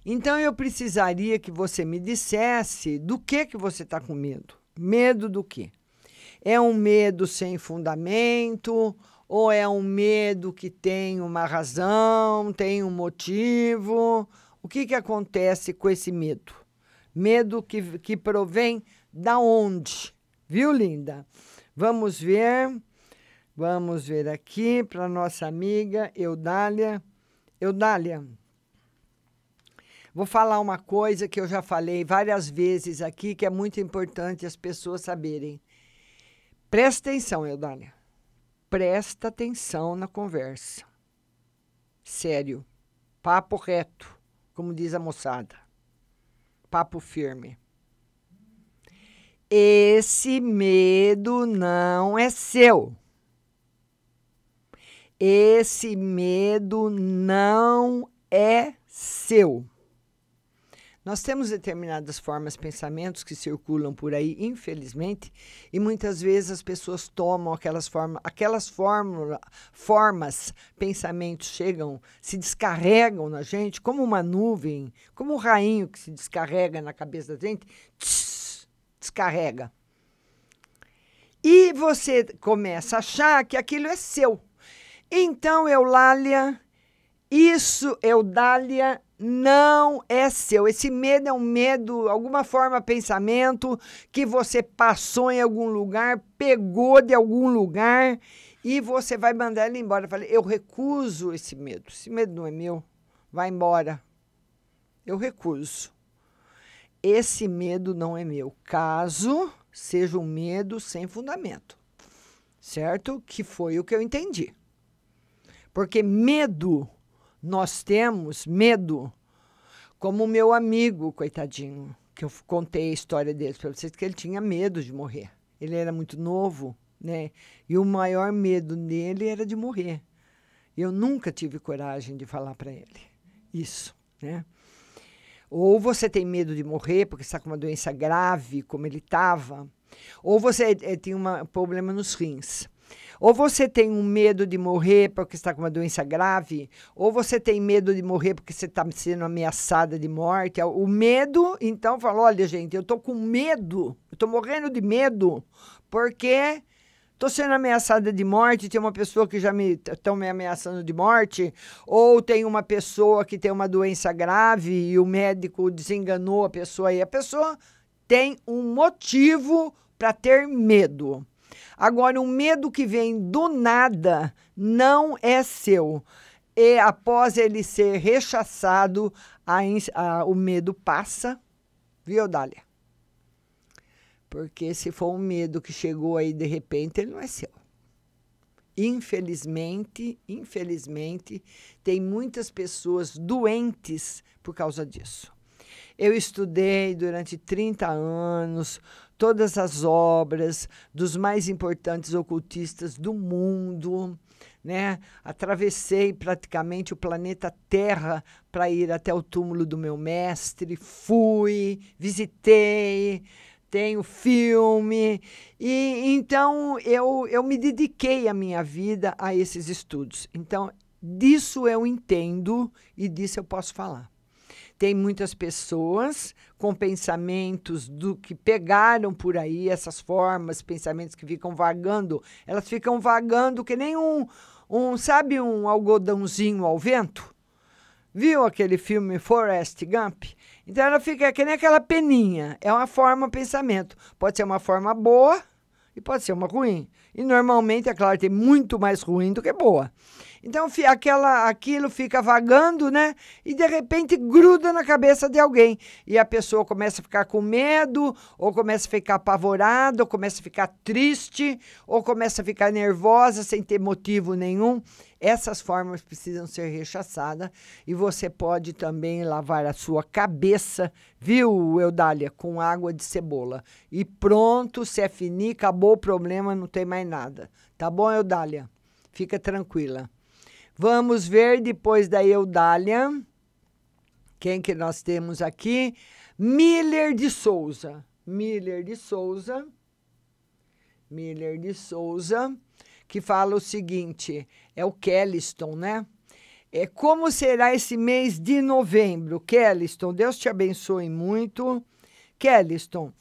Então eu precisaria que você me dissesse do que que você está com medo. Medo do quê? É um medo sem fundamento ou é um medo que tem uma razão, tem um motivo? O que que acontece com esse medo? Medo que, que provém da onde? Viu, linda? Vamos ver. Vamos ver aqui para nossa amiga Eudália. Eudália, vou falar uma coisa que eu já falei várias vezes aqui, que é muito importante as pessoas saberem. Presta atenção, Eudália. Presta atenção na conversa. Sério. Papo reto, como diz a moçada. Papo firme. Esse medo não é seu. Esse medo não é seu. Nós temos determinadas formas, pensamentos que circulam por aí, infelizmente, e muitas vezes as pessoas tomam aquelas formas, aquelas fórmula, formas, pensamentos chegam, se descarregam na gente como uma nuvem, como um rainho que se descarrega na cabeça da gente, tss, descarrega. E você começa a achar que aquilo é seu. Então, Eulália, isso, Eudália, não é seu. Esse medo é um medo, alguma forma, pensamento que você passou em algum lugar, pegou de algum lugar e você vai mandar ele embora. Eu falei, eu recuso esse medo. Esse medo não é meu. Vai embora. Eu recuso. Esse medo não é meu. Caso seja um medo sem fundamento. Certo? Que foi o que eu entendi. Porque medo nós temos medo, como o meu amigo, coitadinho, que eu contei a história dele para vocês, que ele tinha medo de morrer. Ele era muito novo, né? E o maior medo dele era de morrer. Eu nunca tive coragem de falar para ele isso, né? Ou você tem medo de morrer porque está com uma doença grave, como ele estava, ou você é, tem um problema nos rins. Ou você tem um medo de morrer porque está com uma doença grave, ou você tem medo de morrer porque você está sendo ameaçada de morte. O medo, então, falou: olha, gente, eu estou com medo, eu estou morrendo de medo, porque estou sendo ameaçada de morte, tem uma pessoa que já me estão me ameaçando de morte, ou tem uma pessoa que tem uma doença grave e o médico desenganou a pessoa e a pessoa tem um motivo para ter medo. Agora, um medo que vem do nada não é seu. E após ele ser rechaçado, a, a, o medo passa, viu, Dália? Porque se for um medo que chegou aí de repente, ele não é seu. Infelizmente, infelizmente, tem muitas pessoas doentes por causa disso. Eu estudei durante 30 anos, todas as obras dos mais importantes ocultistas do mundo. Né? Atravessei praticamente o planeta Terra para ir até o túmulo do meu mestre, fui, visitei, tenho filme e então eu, eu me dediquei a minha vida a esses estudos. Então disso eu entendo e disso eu posso falar. Tem muitas pessoas com pensamentos do que pegaram por aí, essas formas, pensamentos que ficam vagando, elas ficam vagando que nem um, um sabe, um algodãozinho ao vento? Viu aquele filme Forrest Gump? Então ela fica que nem aquela peninha. É uma forma pensamento. Pode ser uma forma boa e pode ser uma ruim. E normalmente, é claro, tem muito mais ruim do que boa. Então aquela, aquilo fica vagando, né? E de repente gruda na cabeça de alguém. E a pessoa começa a ficar com medo, ou começa a ficar apavorada, ou começa a ficar triste, ou começa a ficar nervosa sem ter motivo nenhum. Essas formas precisam ser rechaçadas e você pode também lavar a sua cabeça, viu, Eudália, com água de cebola. E pronto, se é finir, acabou o problema, não tem mais nada. Tá bom, Eudália? Fica tranquila. Vamos ver depois da Eudália. Quem que nós temos aqui? Miller de Souza. Miller de Souza. Miller de Souza, que fala o seguinte: é o Kelliston, né? É, como será esse mês de novembro? Kelliston, Deus te abençoe muito. Kelliston,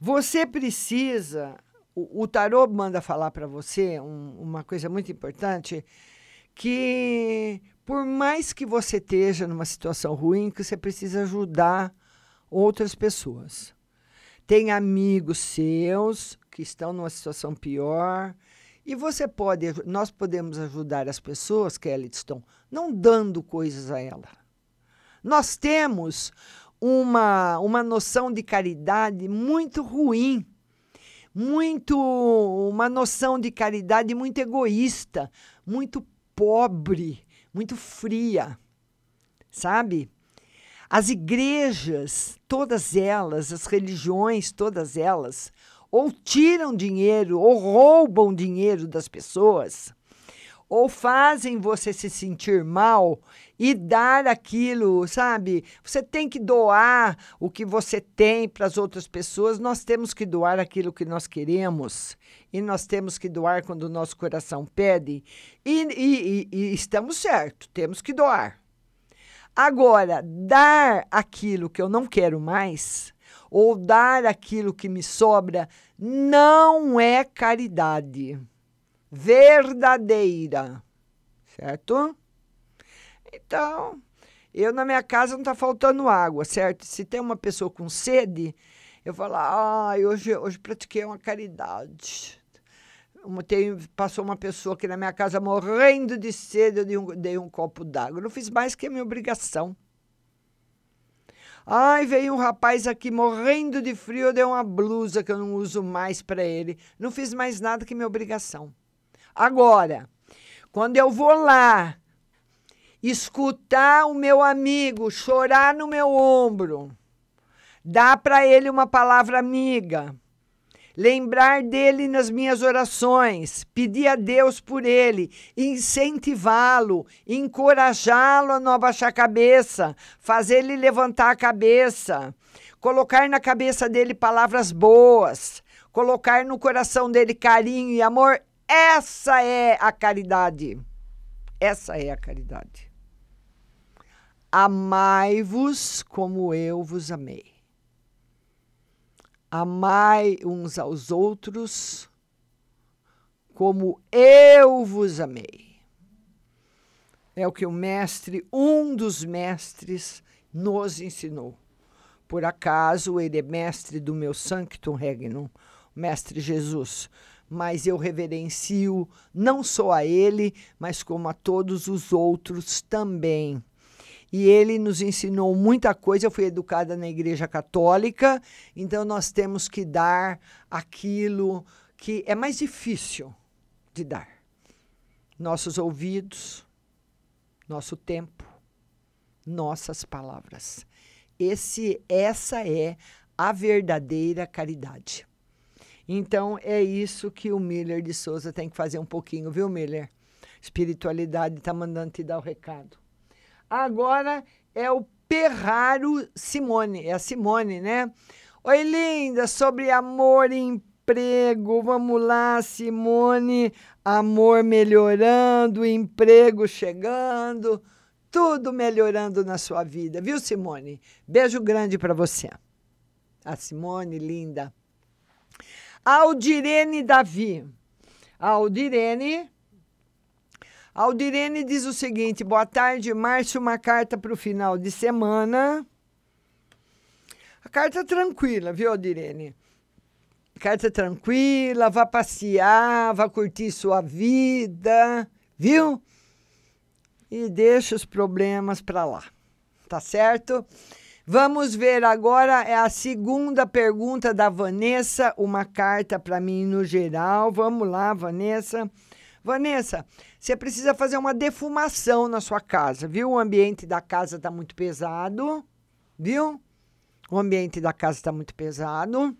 você precisa. O, o tarô manda falar para você um, uma coisa muito importante que por mais que você esteja numa situação ruim, que você precisa ajudar outras pessoas. Tem amigos seus que estão numa situação pior e você pode, nós podemos ajudar as pessoas, Kellyton, não dando coisas a ela. Nós temos uma, uma noção de caridade muito ruim, muito uma noção de caridade muito egoísta, muito pobre, muito fria, sabe? As igrejas, todas elas, as religiões, todas elas, ou tiram dinheiro, ou roubam dinheiro das pessoas, ou fazem você se sentir mal e dar aquilo, sabe? Você tem que doar o que você tem para as outras pessoas. Nós temos que doar aquilo que nós queremos e nós temos que doar quando o nosso coração pede. E, e, e, e estamos certos, temos que doar. Agora, dar aquilo que eu não quero mais ou dar aquilo que me sobra não é caridade verdadeira, certo? Então, eu na minha casa não está faltando água, certo? Se tem uma pessoa com sede, eu falo, ah, hoje, hoje pratiquei uma caridade. Uma, tem, passou uma pessoa aqui na minha casa morrendo de sede, eu dei um, dei um copo d'água. Não fiz mais que a minha obrigação. Ai, veio um rapaz aqui morrendo de frio, eu dei uma blusa que eu não uso mais para ele. Não fiz mais nada que minha obrigação. Agora, quando eu vou lá escutar o meu amigo chorar no meu ombro, dar para ele uma palavra amiga, lembrar dele nas minhas orações, pedir a Deus por ele, incentivá-lo, encorajá-lo a não abaixar a cabeça, fazer ele levantar a cabeça, colocar na cabeça dele palavras boas, colocar no coração dele carinho e amor. Essa é a caridade. Essa é a caridade. Amai-vos como eu vos amei. Amai uns aos outros como eu vos amei. É o que o mestre, um dos mestres, nos ensinou. Por acaso ele é mestre do meu Sanctum Regnum, mestre Jesus, mas eu reverencio não só a ele, mas como a todos os outros também e ele nos ensinou muita coisa. Eu fui educada na Igreja Católica, então nós temos que dar aquilo que é mais difícil de dar: nossos ouvidos, nosso tempo, nossas palavras. Esse, essa é a verdadeira caridade. Então é isso que o Miller de Souza tem que fazer um pouquinho, viu, Miller? Espiritualidade está mandando te dar o recado. Agora é o Perraro Simone, é a Simone, né? Oi, linda, sobre amor e emprego. Vamos lá, Simone. Amor melhorando, emprego chegando, tudo melhorando na sua vida, viu, Simone? Beijo grande para você. A Simone, linda. Aldirene Davi. Aldirene. Aldirene diz o seguinte: boa tarde, Márcio. Uma carta para o final de semana. A carta tranquila, viu, Aldirene? Carta tranquila, vá passear, vá curtir sua vida, viu? E deixa os problemas para lá, tá certo? Vamos ver agora é a segunda pergunta da Vanessa, uma carta para mim no geral. Vamos lá, Vanessa. Vanessa, você precisa fazer uma defumação na sua casa, viu? O ambiente da casa está muito pesado, viu? O ambiente da casa está muito pesado.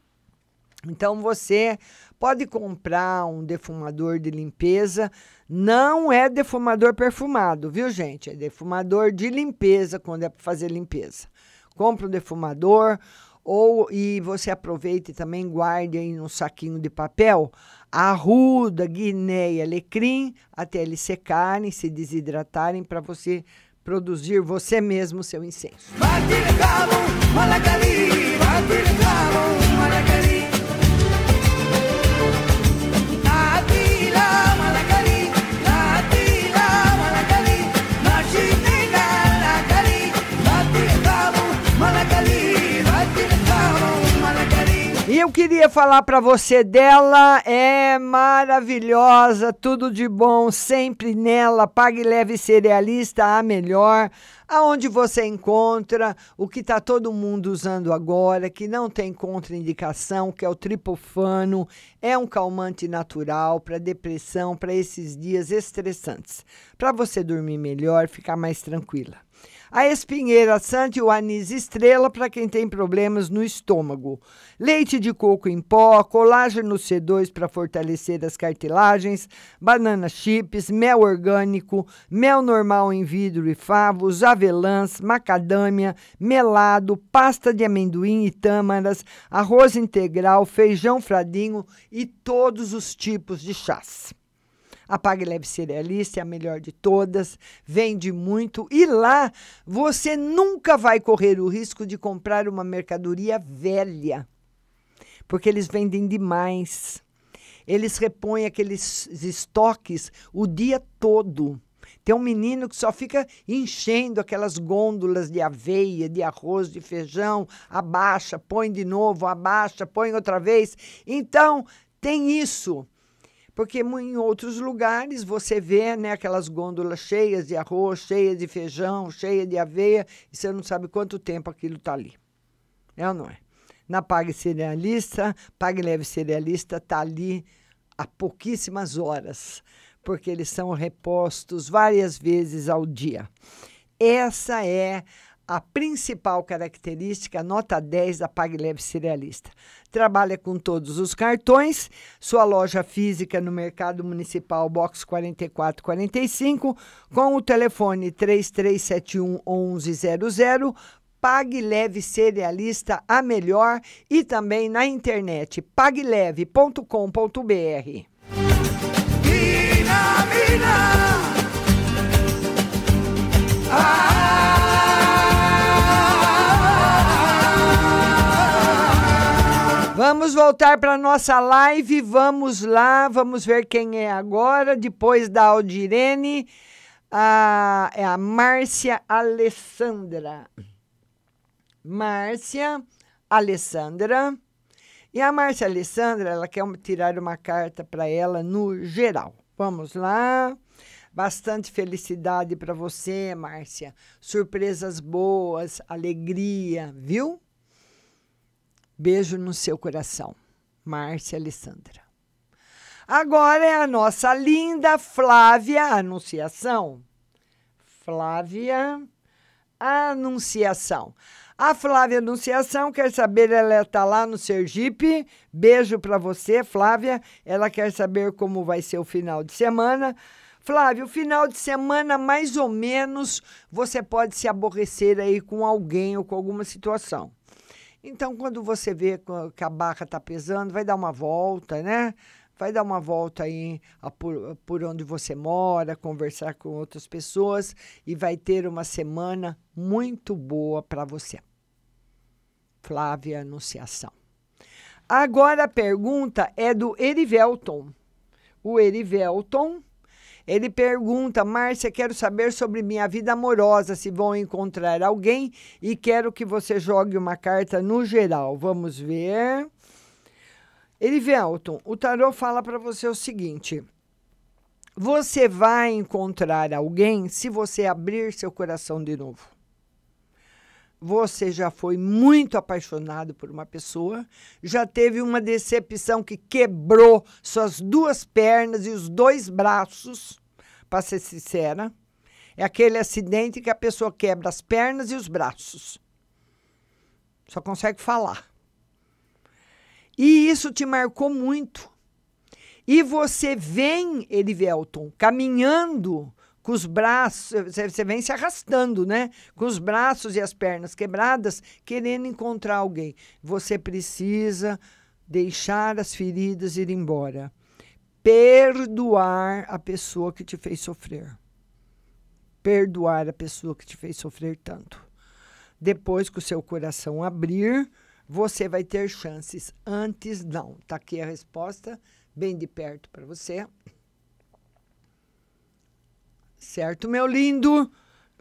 Então você pode comprar um defumador de limpeza. Não é defumador perfumado, viu, gente? É defumador de limpeza quando é para fazer limpeza. Compre um defumador ou e você aproveita e também guarde aí num saquinho de papel arruda, guiné alecrim até eles secarem, se desidratarem para você produzir você mesmo seu incenso. Eu queria falar para você dela, é maravilhosa, tudo de bom, sempre nela. Pague Leve Cerealista, a melhor. Aonde você encontra o que está todo mundo usando agora, que não tem contraindicação, que é o tripofano, é um calmante natural para depressão, para esses dias estressantes, para você dormir melhor, ficar mais tranquila a espinheira santa e o anis estrela para quem tem problemas no estômago. Leite de coco em pó, colágeno C2 para fortalecer as cartilagens, banana chips, mel orgânico, mel normal em vidro e favos, avelãs, macadâmia, melado, pasta de amendoim e tâmaras, arroz integral, feijão fradinho e todos os tipos de chás. A Pague Leve Cerealista é a melhor de todas, vende muito e lá você nunca vai correr o risco de comprar uma mercadoria velha, porque eles vendem demais. Eles repõem aqueles estoques o dia todo. Tem um menino que só fica enchendo aquelas gôndolas de aveia, de arroz, de feijão, abaixa, põe de novo, abaixa, põe outra vez. Então, tem isso porque em outros lugares você vê né, aquelas gôndolas cheias de arroz, cheias de feijão, cheias de aveia, e você não sabe quanto tempo aquilo está ali. É ou não é? Na Pague Cerealista, Pague Leve Cerealista está ali há pouquíssimas horas, porque eles são repostos várias vezes ao dia. Essa é a principal característica, nota 10 da PagLeve Cerealista. Trabalha com todos os cartões, sua loja física no Mercado Municipal Box 4445, com o telefone 3371 1100. Pague Leve Cerealista, a melhor, e também na internet pagleve.com.br. Vamos voltar para nossa live. Vamos lá, vamos ver quem é agora. Depois da Aldirene, a, é a Márcia Alessandra. Márcia Alessandra. E a Márcia Alessandra, ela quer tirar uma carta para ela no geral. Vamos lá. Bastante felicidade para você, Márcia. Surpresas boas, alegria, viu? Beijo no seu coração. Márcia Alessandra. Agora é a nossa linda Flávia Anunciação. Flávia Anunciação. A Flávia Anunciação quer saber, ela está lá no Sergipe. Beijo para você, Flávia. Ela quer saber como vai ser o final de semana. Flávio, o final de semana, mais ou menos, você pode se aborrecer aí com alguém ou com alguma situação. Então, quando você vê que a barra está pesando, vai dar uma volta, né? vai dar uma volta aí por, por onde você mora, conversar com outras pessoas e vai ter uma semana muito boa para você. Flávia Anunciação. Agora a pergunta é do Erivelton. O Erivelton, ele pergunta: Márcia, quero saber sobre minha vida amorosa, se vou encontrar alguém e quero que você jogue uma carta no geral. Vamos ver. Erivelton, o tarô fala para você o seguinte: você vai encontrar alguém se você abrir seu coração de novo. Você já foi muito apaixonado por uma pessoa, já teve uma decepção que quebrou suas duas pernas e os dois braços, para ser sincera. É aquele acidente que a pessoa quebra as pernas e os braços. Só consegue falar. E isso te marcou muito. E você vem, Erivelton, caminhando com os braços, você vem se arrastando, né? Com os braços e as pernas quebradas, querendo encontrar alguém. Você precisa deixar as feridas ir embora. Perdoar a pessoa que te fez sofrer. Perdoar a pessoa que te fez sofrer tanto. Depois que o seu coração abrir, você vai ter chances. Antes, não. Tá aqui a resposta, bem de perto para você. Certo, meu lindo?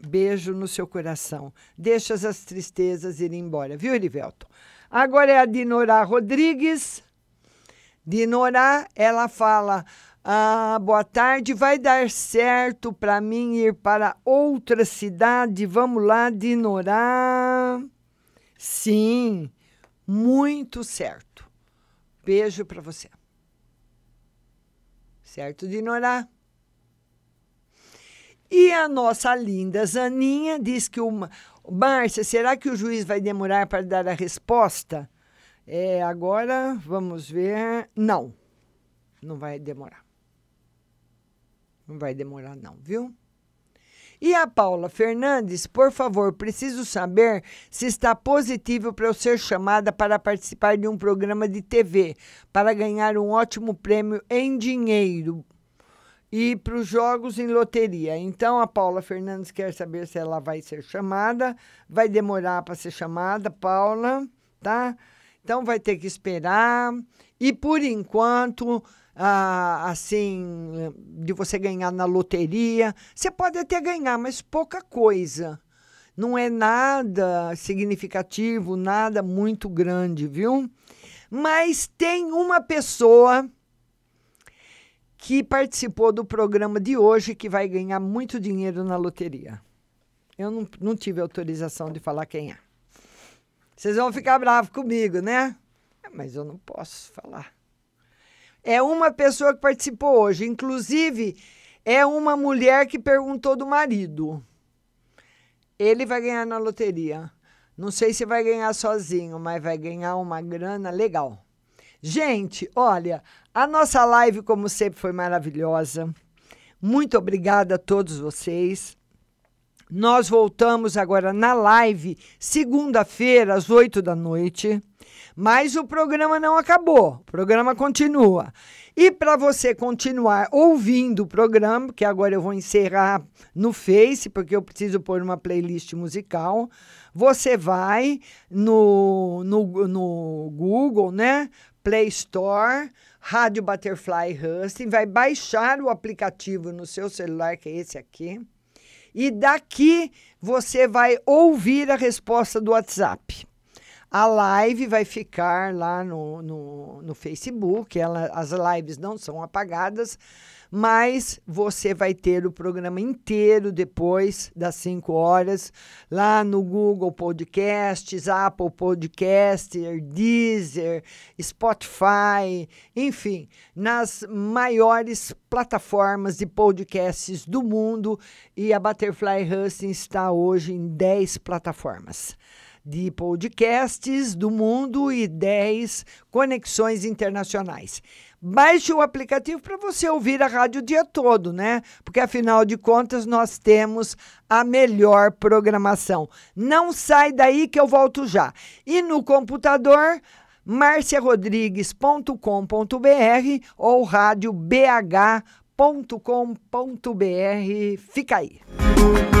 Beijo no seu coração. Deixa as tristezas ir embora, viu, Erivelton? Agora é a Dinorá Rodrigues. Dinorá, ela fala: ah, boa tarde, vai dar certo para mim ir para outra cidade? Vamos lá, Dinorá. Sim, muito certo. Beijo para você. Certo, Dinorá? E a nossa linda Zaninha diz que uma. Márcia, será que o juiz vai demorar para dar a resposta? É, agora vamos ver. Não, não vai demorar. Não vai demorar, não, viu? E a Paula Fernandes, por favor, preciso saber se está positivo para eu ser chamada para participar de um programa de TV, para ganhar um ótimo prêmio em dinheiro e para os jogos em loteria. Então a Paula Fernandes quer saber se ela vai ser chamada. Vai demorar para ser chamada, Paula, tá? Então vai ter que esperar. E por enquanto, ah, assim, de você ganhar na loteria, você pode até ganhar, mas pouca coisa. Não é nada significativo, nada muito grande, viu? Mas tem uma pessoa que participou do programa de hoje que vai ganhar muito dinheiro na loteria. Eu não, não tive autorização de falar quem é. Vocês vão ficar bravos comigo, né? Mas eu não posso falar. É uma pessoa que participou hoje. Inclusive, é uma mulher que perguntou do marido. Ele vai ganhar na loteria. Não sei se vai ganhar sozinho, mas vai ganhar uma grana legal. Gente, olha, a nossa live, como sempre, foi maravilhosa. Muito obrigada a todos vocês. Nós voltamos agora na live, segunda-feira, às oito da noite. Mas o programa não acabou, o programa continua. E para você continuar ouvindo o programa, que agora eu vou encerrar no Face, porque eu preciso pôr uma playlist musical, você vai no, no, no Google, né? Play Store, Rádio Butterfly Husting, vai baixar o aplicativo no seu celular, que é esse aqui, e daqui você vai ouvir a resposta do WhatsApp. A live vai ficar lá no, no, no Facebook, ela, as lives não são apagadas, mas você vai ter o programa inteiro depois das 5 horas lá no Google Podcasts, Apple Podcasts, Deezer, Spotify, enfim, nas maiores plataformas de podcasts do mundo e a Butterfly Husting está hoje em 10 plataformas de podcasts do mundo e 10 conexões internacionais. Baixe o aplicativo para você ouvir a rádio o dia todo, né? Porque afinal de contas nós temos a melhor programação. Não sai daí que eu volto já. E no computador, marciarodrigues.com.br ou radiobh.com.br. Fica aí. We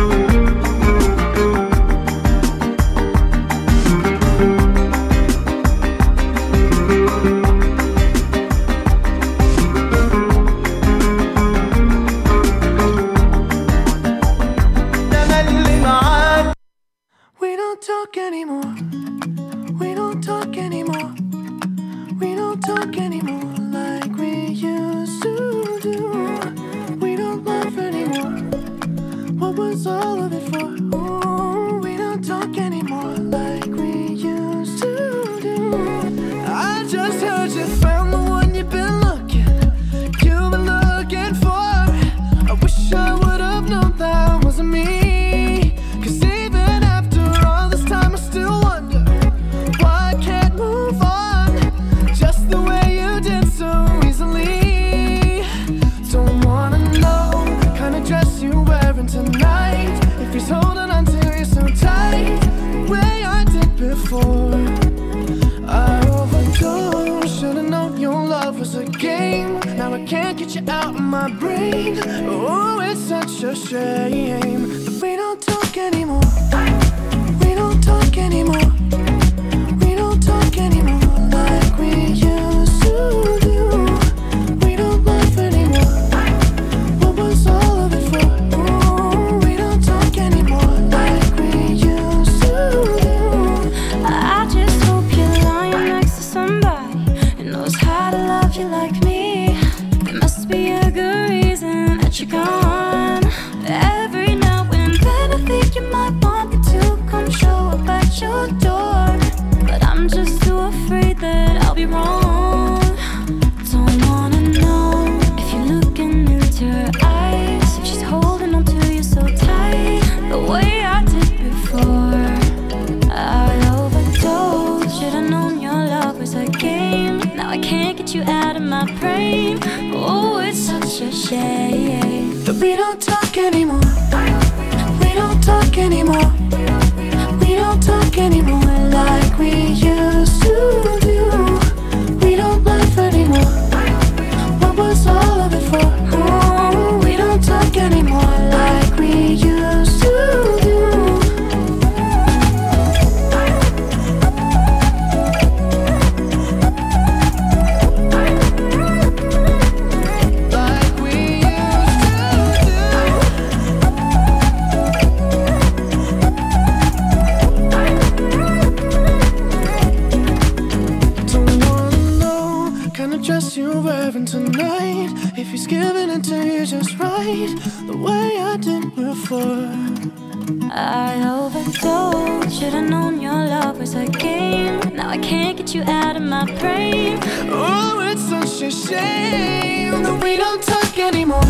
we don't talk anymore.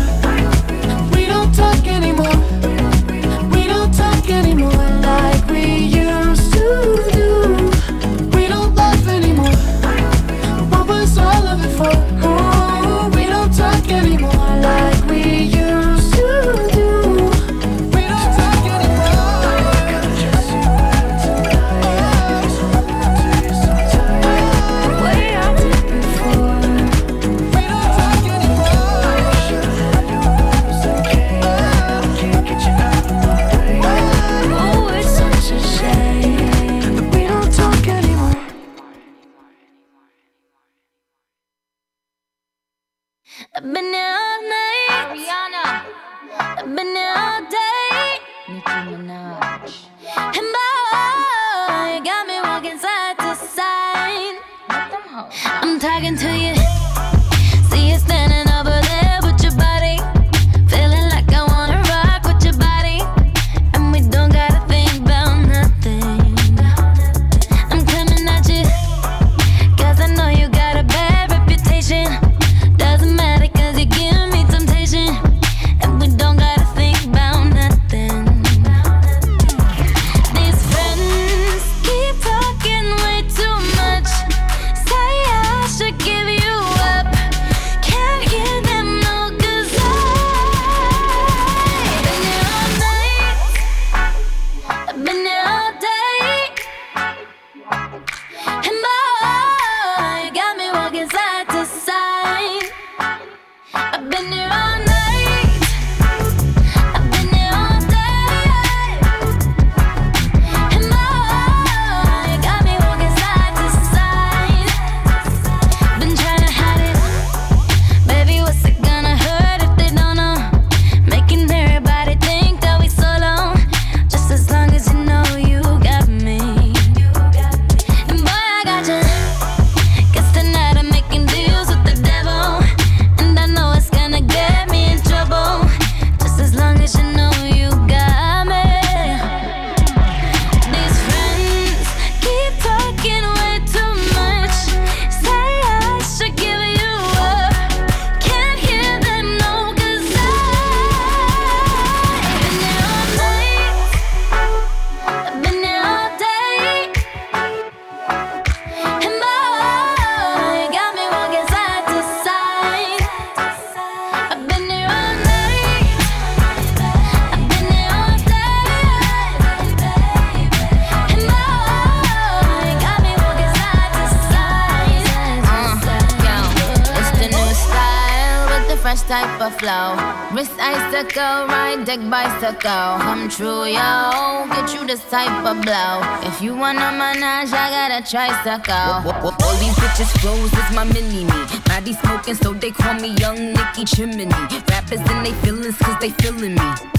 We don't talk anymore. Bicycle. Come true, yo. Get you this type of blow. If you wanna manage, I gotta try a tricycle. All these bitches flows is my mini me. Maddie smoking, so they call me Young Nicky Chimney. Rappers in they feelings, cause they feeling me.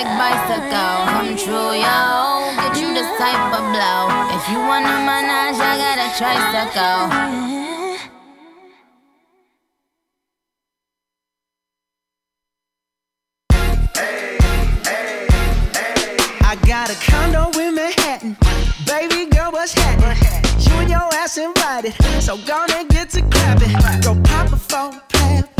icicle, bicycle. Come true, yo. Get you this type of blow. If you wanna manage, I got a tricycle. I got a condo in Manhattan. Baby girl, what's happening? You and your ass invited. So gonna get to clapping. Go pop a plan. Pop,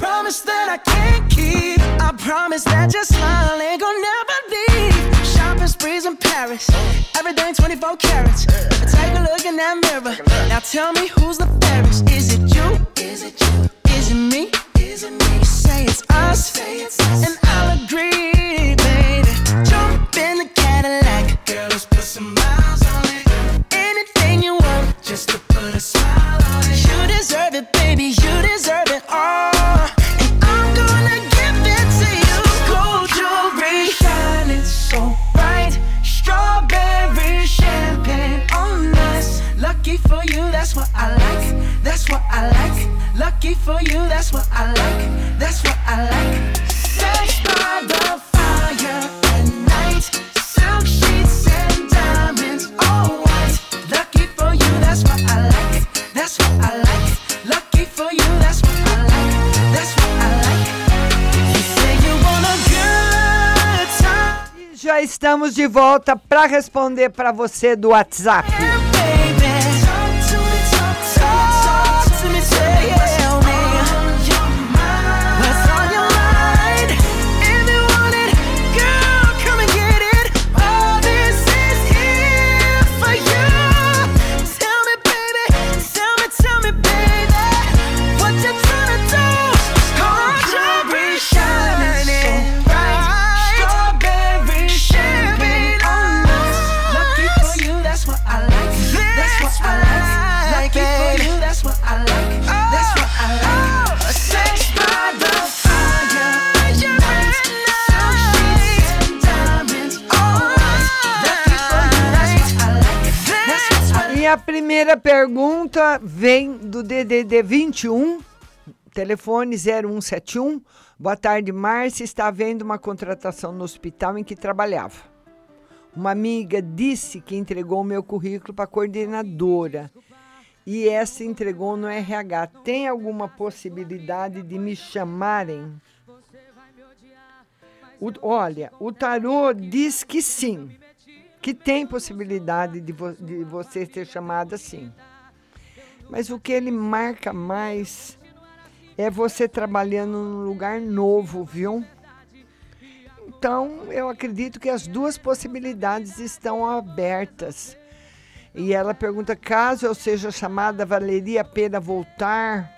Promise that I can't keep. I promise that your smile ain't gonna never leave. Shopping sprees in Paris. Everything 24 carats. Take a look in that mirror. Now tell me who's the fairest. Is it you? Is it you? Is it me? Is it me? Say it's us. And I'll agree, baby. Jump in the Cadillac. Girl, let's put some miles on it. Anything you want, just to put a smile on it. You deserve it, baby. Estamos de volta para responder para você do WhatsApp. Primeira pergunta vem do DDD 21, telefone 0171. Boa tarde, Márcia. Está havendo uma contratação no hospital em que trabalhava. Uma amiga disse que entregou o meu currículo para a coordenadora e essa entregou no RH. Tem alguma possibilidade de me chamarem? O- olha, o tarô diz que sim, que tem possibilidade de, vo- de você ser chamada sim. Mas o que ele marca mais é você trabalhando num lugar novo, viu? Então, eu acredito que as duas possibilidades estão abertas. E ela pergunta: caso eu seja chamada, valeria a pena voltar?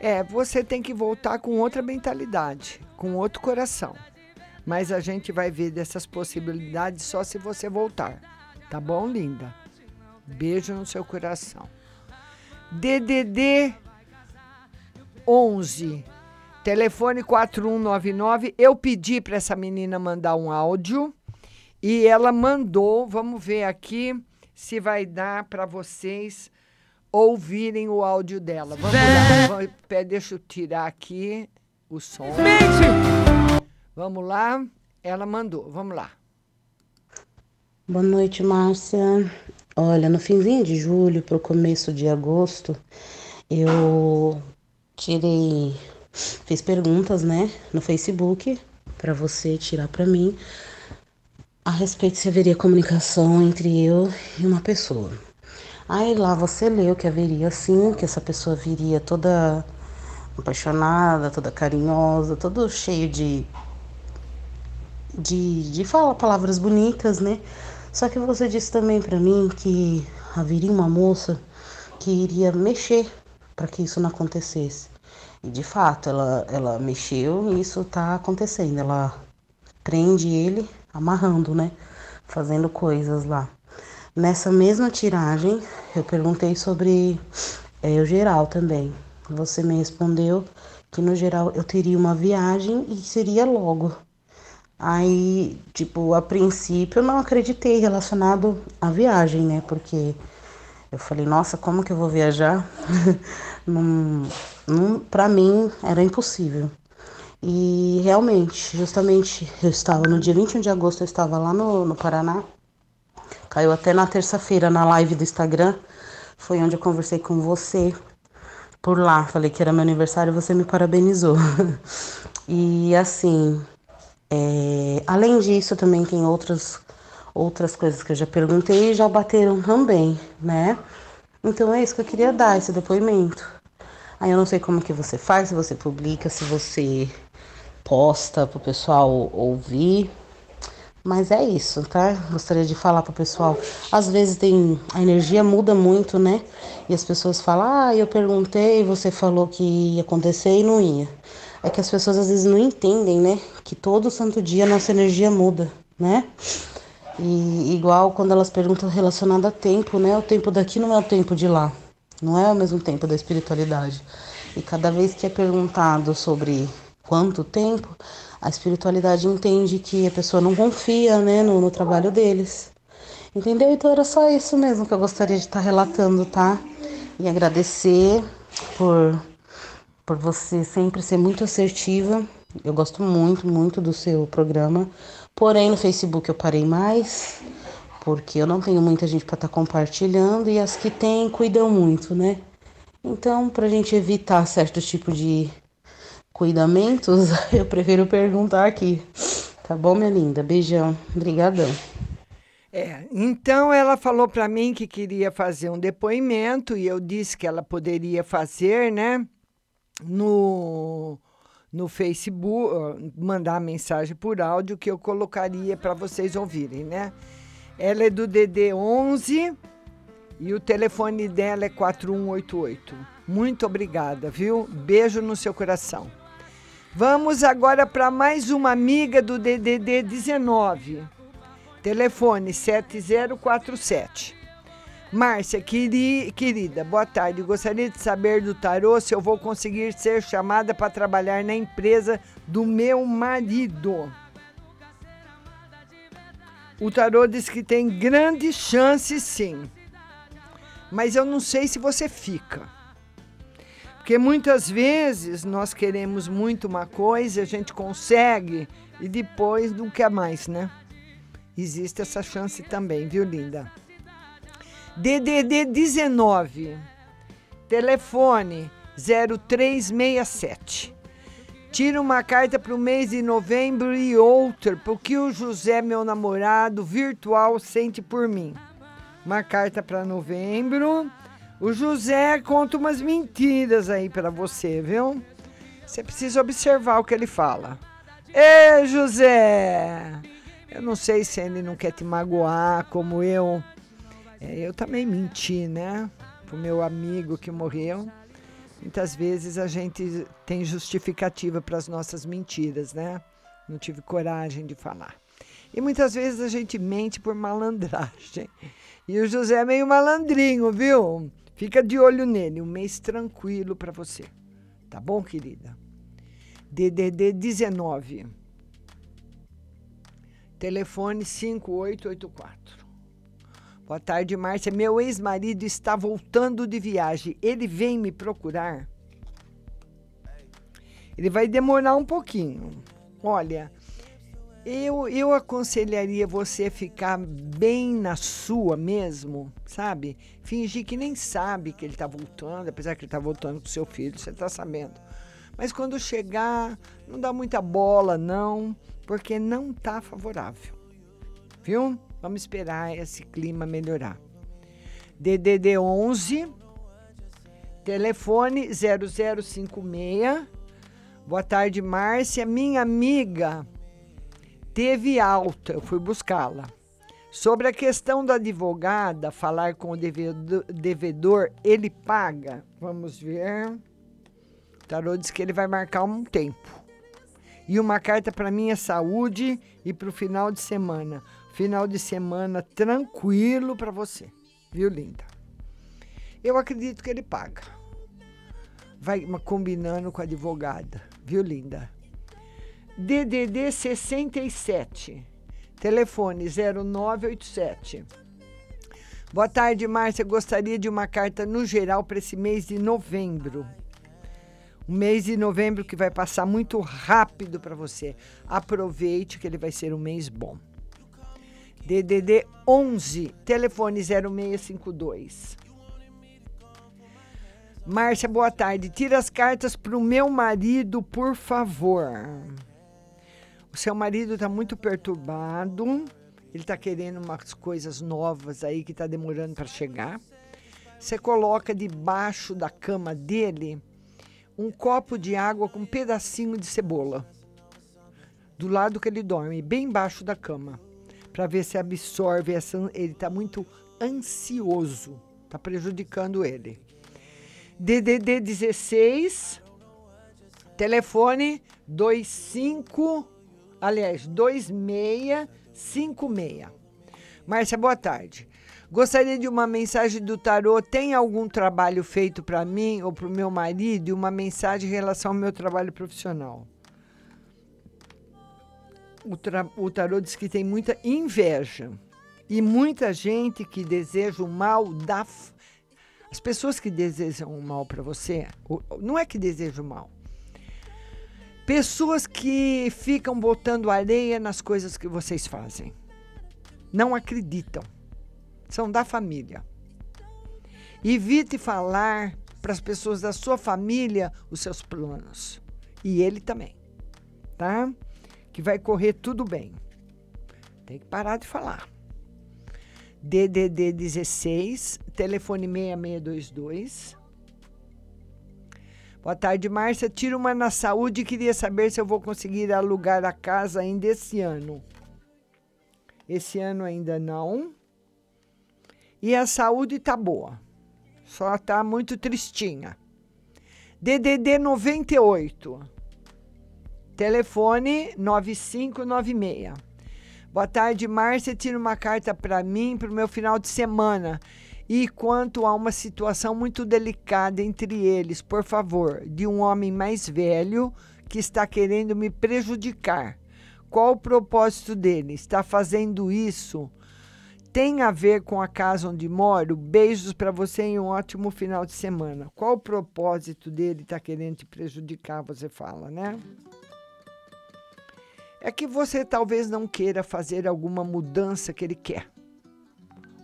É, você tem que voltar com outra mentalidade, com outro coração. Mas a gente vai ver dessas possibilidades só se você voltar. Tá bom, linda? Beijo no seu coração. DDD 11, telefone 4199. Eu pedi para essa menina mandar um áudio e ela mandou. Vamos ver aqui se vai dar para vocês ouvirem o áudio dela. Vamos lá. Deixa eu tirar aqui o som. Vamos lá. Ela mandou. Vamos lá. Boa noite, Márcia. Olha, no finzinho de julho para o começo de agosto, eu tirei, fiz perguntas, né, no Facebook para você tirar para mim a respeito se haveria comunicação entre eu e uma pessoa. Aí lá você leu que haveria sim, que essa pessoa viria toda apaixonada, toda carinhosa, todo cheio de de, de falar palavras bonitas, né? Só que você disse também pra mim que haveria uma moça que iria mexer para que isso não acontecesse. E de fato, ela, ela mexeu e isso tá acontecendo. Ela prende ele amarrando, né? Fazendo coisas lá. Nessa mesma tiragem, eu perguntei sobre eh, o geral também. Você me respondeu que no geral eu teria uma viagem e seria logo. Aí, tipo, a princípio eu não acreditei relacionado à viagem, né? Porque eu falei, nossa, como que eu vou viajar? não, não, pra mim era impossível. E realmente, justamente, eu estava no dia 21 de agosto, eu estava lá no, no Paraná. Caiu até na terça-feira na live do Instagram. Foi onde eu conversei com você por lá. Falei que era meu aniversário e você me parabenizou. e assim, é, além disso, também tem outras, outras coisas que eu já perguntei e já bateram também, né? Então é isso que eu queria dar, esse depoimento. Aí eu não sei como que você faz, se você publica, se você posta pro pessoal ouvir. Mas é isso, tá? Gostaria de falar pro pessoal. Às vezes tem. A energia muda muito, né? E as pessoas falam, ah, eu perguntei, você falou que ia acontecer e não ia. É que as pessoas às vezes não entendem, né? Que todo santo dia a nossa energia muda, né? E igual quando elas perguntam relacionado a tempo, né? O tempo daqui não é o tempo de lá. Não é o mesmo tempo da espiritualidade. E cada vez que é perguntado sobre quanto tempo, a espiritualidade entende que a pessoa não confia, né, no, no trabalho deles. Entendeu? Então era só isso mesmo que eu gostaria de estar relatando, tá? E agradecer por, por você sempre ser muito assertiva. Eu gosto muito, muito do seu programa. Porém, no Facebook eu parei mais, porque eu não tenho muita gente para estar compartilhando e as que tem cuidam muito, né? Então, para a gente evitar certo tipo de cuidamentos, eu prefiro perguntar aqui. Tá bom, minha linda? Beijão. Obrigadão. É, então ela falou para mim que queria fazer um depoimento e eu disse que ela poderia fazer, né, no no Facebook, mandar mensagem por áudio que eu colocaria para vocês ouvirem, né? Ela é do DD 11 e o telefone dela é 4188. Muito obrigada, viu? Beijo no seu coração. Vamos agora para mais uma amiga do DDD 19. Telefone 7047. Márcia, queri- querida, boa tarde. Gostaria de saber do tarô se eu vou conseguir ser chamada para trabalhar na empresa do meu marido. O tarô diz que tem grande chance, sim. Mas eu não sei se você fica. Porque muitas vezes nós queremos muito uma coisa, a gente consegue e depois não quer mais, né? Existe essa chance também, viu, linda? DDD 19, telefone 0367. Tira uma carta para o mês de novembro e outra, porque o José, meu namorado virtual, sente por mim. Uma carta para novembro. O José conta umas mentiras aí para você, viu? Você precisa observar o que ele fala. Ê, José! Eu não sei se ele não quer te magoar, como eu. É, eu também menti, né? Pro meu amigo que morreu. Muitas vezes a gente tem justificativa para as nossas mentiras, né? Não tive coragem de falar. E muitas vezes a gente mente por malandragem. E o José é meio malandrinho, viu? Fica de olho nele. Um mês tranquilo para você. Tá bom, querida? DDD 19. Telefone 5884. Boa tarde, Márcia. Meu ex-marido está voltando de viagem. Ele vem me procurar? Ele vai demorar um pouquinho. Olha, eu, eu aconselharia você ficar bem na sua mesmo, sabe? Fingir que nem sabe que ele está voltando, apesar que ele está voltando com seu filho, você está sabendo. Mas quando chegar, não dá muita bola, não, porque não está favorável. Viu? Vamos esperar esse clima melhorar. DDD 11, telefone 0056. Boa tarde, Márcia. Minha amiga teve alta, eu fui buscá-la. Sobre a questão da advogada falar com o devedor, devedor, ele paga. Vamos ver. O tarô diz que ele vai marcar um tempo. E uma carta para minha saúde e para o final de semana. Final de semana tranquilo para você, viu, linda? Eu acredito que ele paga. Vai combinando com a advogada, viu, linda? DDD 67, telefone 0987. Boa tarde, Márcia. Gostaria de uma carta no geral para esse mês de novembro. Um mês de novembro que vai passar muito rápido para você. Aproveite que ele vai ser um mês bom. DDD 11, telefone 0652. Márcia, boa tarde. Tira as cartas para o meu marido, por favor. O seu marido está muito perturbado. Ele está querendo umas coisas novas aí que está demorando para chegar. Você coloca debaixo da cama dele um copo de água com um pedacinho de cebola. Do lado que ele dorme, bem embaixo da cama para ver se absorve essa. Ele está muito ansioso, está prejudicando ele. DDD 16, telefone 25, aliás, 2656. Márcia, boa tarde. Gostaria de uma mensagem do tarô. Tem algum trabalho feito para mim ou para o meu marido? Uma mensagem em relação ao meu trabalho profissional o, o tarô diz que tem muita inveja e muita gente que deseja o mal da. As pessoas que desejam o mal para você, não é que desejam o mal. Pessoas que ficam botando areia nas coisas que vocês fazem. Não acreditam. São da família. Evite falar para as pessoas da sua família os seus planos. E ele também. Tá? Que vai correr tudo bem. Tem que parar de falar. DDD 16, telefone 6622. Boa tarde, Márcia. Tira uma na saúde e queria saber se eu vou conseguir alugar a casa ainda esse ano. Esse ano ainda não. E a saúde tá boa. Só tá muito tristinha. DDD 98. Telefone 9596. Boa tarde, Márcia. Tira uma carta para mim para o meu final de semana. E quanto a uma situação muito delicada entre eles, por favor, de um homem mais velho que está querendo me prejudicar. Qual o propósito dele? Está fazendo isso? Tem a ver com a casa onde moro? Beijos para você e um ótimo final de semana. Qual o propósito dele? Está querendo te prejudicar? Você fala, né? É que você talvez não queira fazer alguma mudança que ele quer.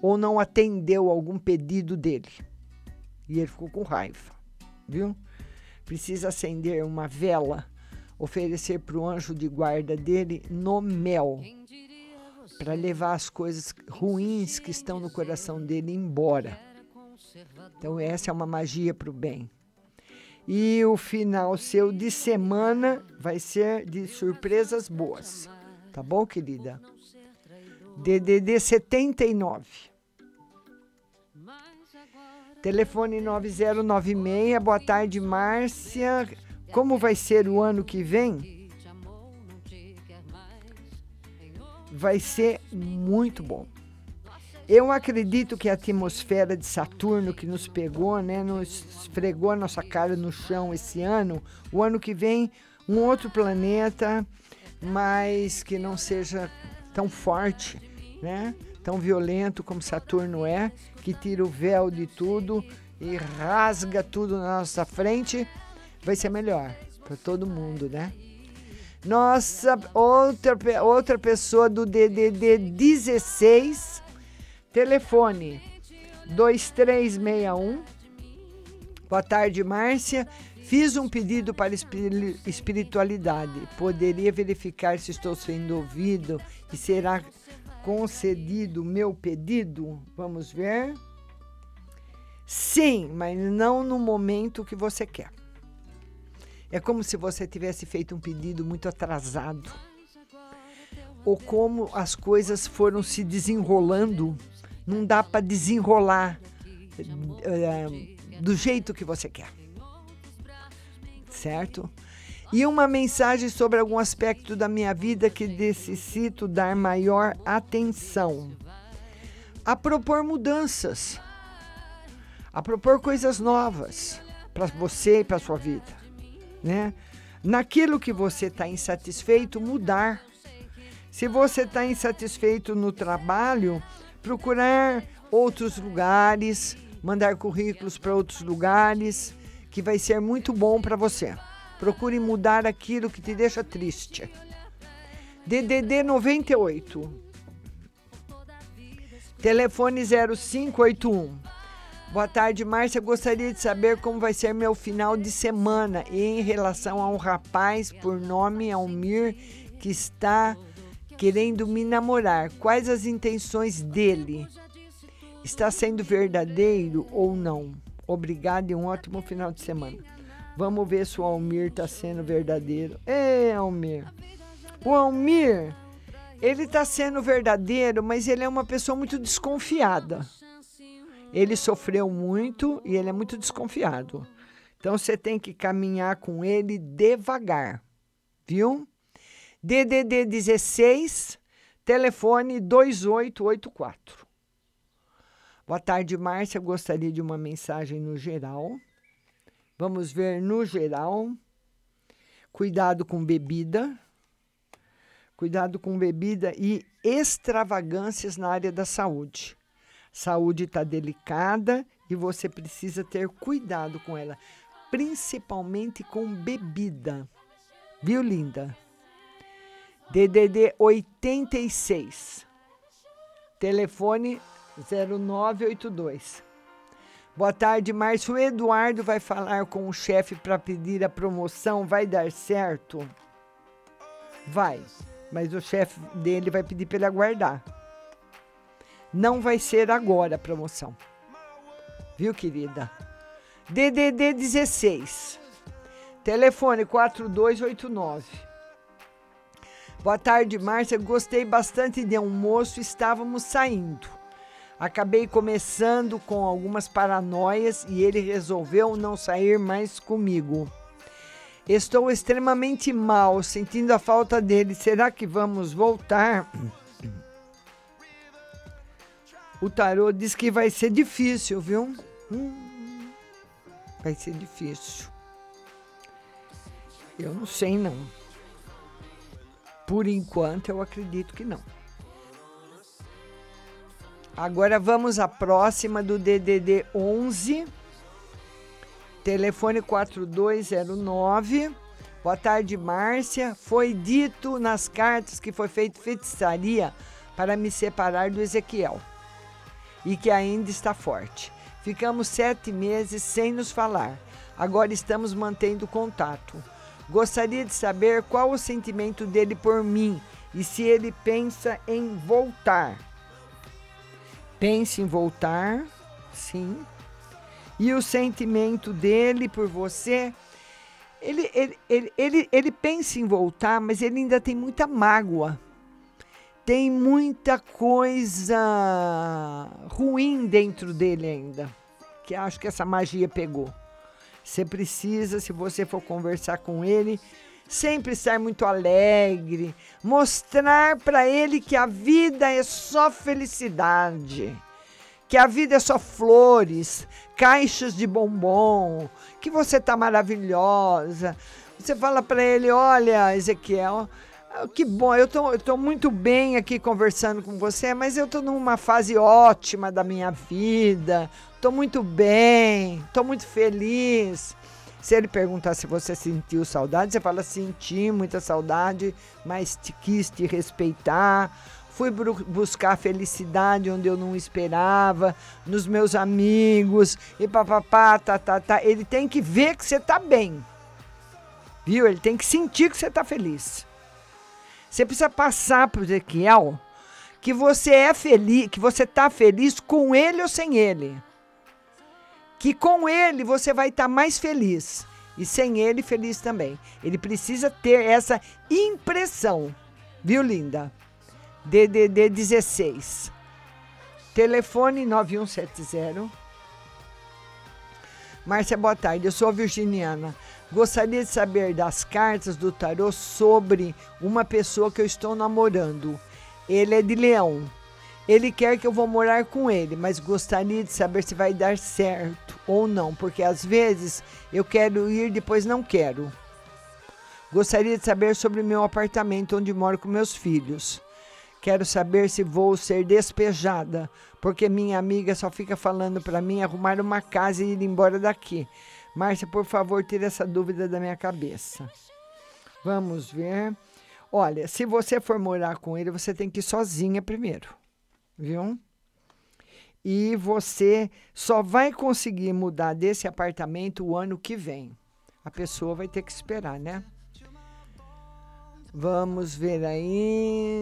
Ou não atendeu algum pedido dele. E ele ficou com raiva, viu? Precisa acender uma vela, oferecer para o anjo de guarda dele no mel, para levar as coisas ruins que estão no coração dele embora. Então, essa é uma magia para o bem. E o final seu de semana vai ser de surpresas boas. Tá bom, querida? DDD 79. Telefone 9096. Boa tarde, Márcia. Como vai ser o ano que vem? Vai ser muito bom. Eu acredito que a atmosfera de Saturno que nos pegou, né, nos esfregou a nossa cara no chão esse ano, o ano que vem um outro planeta, mas que não seja tão forte, né? Tão violento como Saturno é, que tira o véu de tudo e rasga tudo na nossa frente, vai ser melhor para todo mundo, né? Nossa, outra, outra pessoa do DDD 16 Telefone 2361. Boa tarde, Márcia. Fiz um pedido para espiritualidade. Poderia verificar se estou sendo ouvido e será concedido o meu pedido? Vamos ver. Sim, mas não no momento que você quer. É como se você tivesse feito um pedido muito atrasado. Ou como as coisas foram se desenrolando não dá para desenrolar uh, do jeito que você quer. Certo? E uma mensagem sobre algum aspecto da minha vida que necessito dar maior atenção. A propor mudanças. A propor coisas novas para você e para sua vida, né? Naquilo que você está insatisfeito, mudar. Se você está insatisfeito no trabalho, procurar outros lugares, mandar currículos para outros lugares, que vai ser muito bom para você. Procure mudar aquilo que te deixa triste. DDD 98. Telefone 0581. Boa tarde, Márcia. Gostaria de saber como vai ser meu final de semana em relação a um rapaz por nome Almir que está querendo me namorar. Quais as intenções dele? Está sendo verdadeiro ou não? Obrigado e um ótimo final de semana. Vamos ver se o Almir está sendo verdadeiro. Ei, Almir. O Almir, ele está sendo verdadeiro, mas ele é uma pessoa muito desconfiada. Ele sofreu muito e ele é muito desconfiado. Então você tem que caminhar com ele devagar, viu? DDD 16, telefone 2884. Boa tarde, Márcia. Gostaria de uma mensagem no geral. Vamos ver no geral. Cuidado com bebida. Cuidado com bebida e extravagâncias na área da saúde. Saúde está delicada e você precisa ter cuidado com ela, principalmente com bebida. Viu, linda? DDD 86. Telefone 0982. Boa tarde, Márcio. O Eduardo vai falar com o chefe para pedir a promoção. Vai dar certo? Vai. Mas o chefe dele vai pedir para ele aguardar. Não vai ser agora a promoção. Viu, querida? DDD 16. Telefone 4289. Boa tarde, Márcia. Gostei bastante de almoço. Estávamos saindo. Acabei começando com algumas paranoias e ele resolveu não sair mais comigo. Estou extremamente mal, sentindo a falta dele. Será que vamos voltar? O tarô diz que vai ser difícil, viu? Hum, vai ser difícil. Eu não sei não. Por enquanto, eu acredito que não. Agora vamos à próxima do DDD 11, telefone 4209. Boa tarde, Márcia. Foi dito nas cartas que foi feita feitiçaria para me separar do Ezequiel e que ainda está forte. Ficamos sete meses sem nos falar. Agora estamos mantendo contato. Gostaria de saber qual o sentimento dele por mim e se ele pensa em voltar. Pense em voltar, sim. E o sentimento dele por você. Ele, ele, ele, ele, ele pensa em voltar, mas ele ainda tem muita mágoa. Tem muita coisa ruim dentro dele ainda. Que acho que essa magia pegou. Você precisa, se você for conversar com ele, sempre estar muito alegre, mostrar para ele que a vida é só felicidade, que a vida é só flores, caixas de bombom, que você tá maravilhosa. Você fala para ele, olha, Ezequiel, que bom, eu tô, eu tô muito bem aqui conversando com você, mas eu tô numa fase ótima da minha vida, tô muito bem, tô muito feliz. Se ele perguntar se você sentiu saudade, você fala: senti muita saudade, mas te quis te respeitar. Fui buscar felicidade onde eu não esperava, nos meus amigos, e papapá, tá, tá, tá. Ele tem que ver que você tá bem. Viu? Ele tem que sentir que você tá feliz. Você precisa passar pro Ezequiel que você é feliz, que você tá feliz com ele ou sem ele que com ele você vai estar tá mais feliz e sem ele feliz também. Ele precisa ter essa impressão, viu, linda? DDD 16. Telefone 9170. Márcia, boa tarde. Eu sou virginiana. Gostaria de saber das cartas do tarô sobre uma pessoa que eu estou namorando. Ele é de Leão. Ele quer que eu vou morar com ele, mas gostaria de saber se vai dar certo ou não, porque às vezes eu quero ir, depois não quero. Gostaria de saber sobre meu apartamento onde moro com meus filhos. Quero saber se vou ser despejada, porque minha amiga só fica falando para mim arrumar uma casa e ir embora daqui. Márcia, por favor, tire essa dúvida da minha cabeça. Vamos ver. Olha, se você for morar com ele, você tem que ir sozinha primeiro viu? E você só vai conseguir mudar desse apartamento o ano que vem. A pessoa vai ter que esperar, né? Vamos ver aí.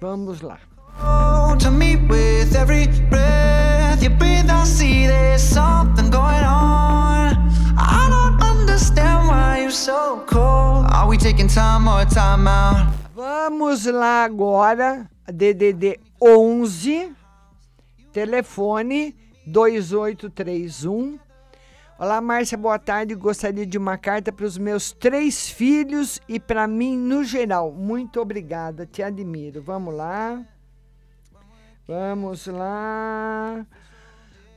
Vamos lá. To me with every breath you breathe, I see there's something going on. I don't understand why you're so cold. Are we taking time or time out? Vamos lá agora, DDD 11, telefone 2831. Olá, Márcia, boa tarde. Gostaria de uma carta para os meus três filhos e para mim no geral. Muito obrigada, te admiro. Vamos lá. Vamos lá.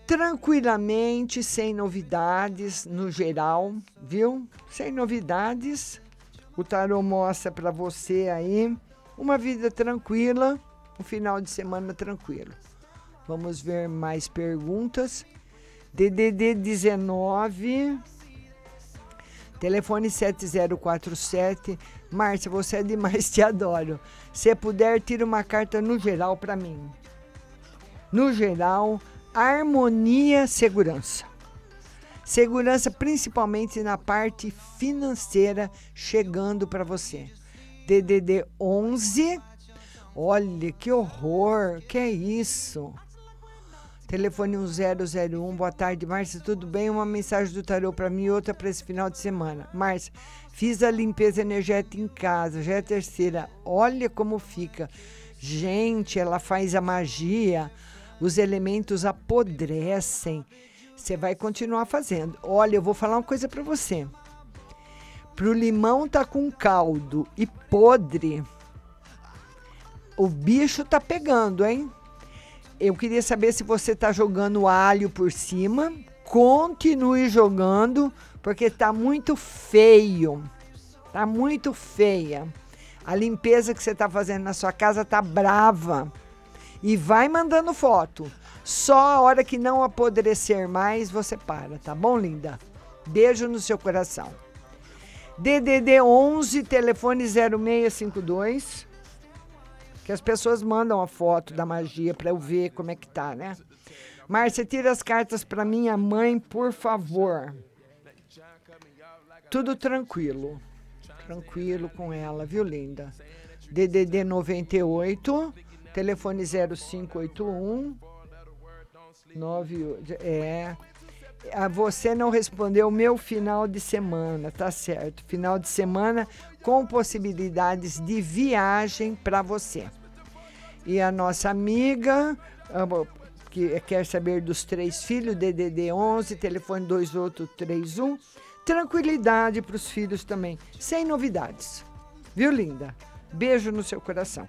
Tranquilamente, sem novidades no geral, viu? Sem novidades. O tarô mostra para você aí uma vida tranquila, um final de semana tranquilo. Vamos ver mais perguntas. DDD 19 Telefone 7047. Márcia, você é demais, te adoro. Se puder, tira uma carta no geral para mim. No geral, harmonia, segurança. Segurança principalmente na parte financeira chegando para você. DDD 11. Olha que horror, que é isso? Telefone 1001. Boa tarde, Márcia. Tudo bem? Uma mensagem do tarô para mim e outra para esse final de semana. Márcia, fiz a limpeza energética em casa, já é terceira. Olha como fica. Gente, ela faz a magia, os elementos apodrecem você vai continuar fazendo. Olha, eu vou falar uma coisa para você. Pro limão tá com caldo e podre, o bicho tá pegando, hein? Eu queria saber se você tá jogando alho por cima. Continue jogando, porque tá muito feio. Tá muito feia. A limpeza que você tá fazendo na sua casa tá brava. E vai mandando foto. Só a hora que não apodrecer mais, você para, tá bom, linda? Beijo no seu coração. DDD 11, telefone 0652. Que as pessoas mandam a foto da magia para eu ver como é que tá, né? Márcia, tira as cartas para minha mãe, por favor. Tudo tranquilo. Tranquilo com ela, viu, linda? DDD 98, telefone 0581. 9, é. Você não respondeu meu final de semana, tá certo? Final de semana com possibilidades de viagem para você. E a nossa amiga, que quer saber dos três filhos, DDD 11, telefone 2831. Tranquilidade para os filhos também, sem novidades. Viu, linda? Beijo no seu coração.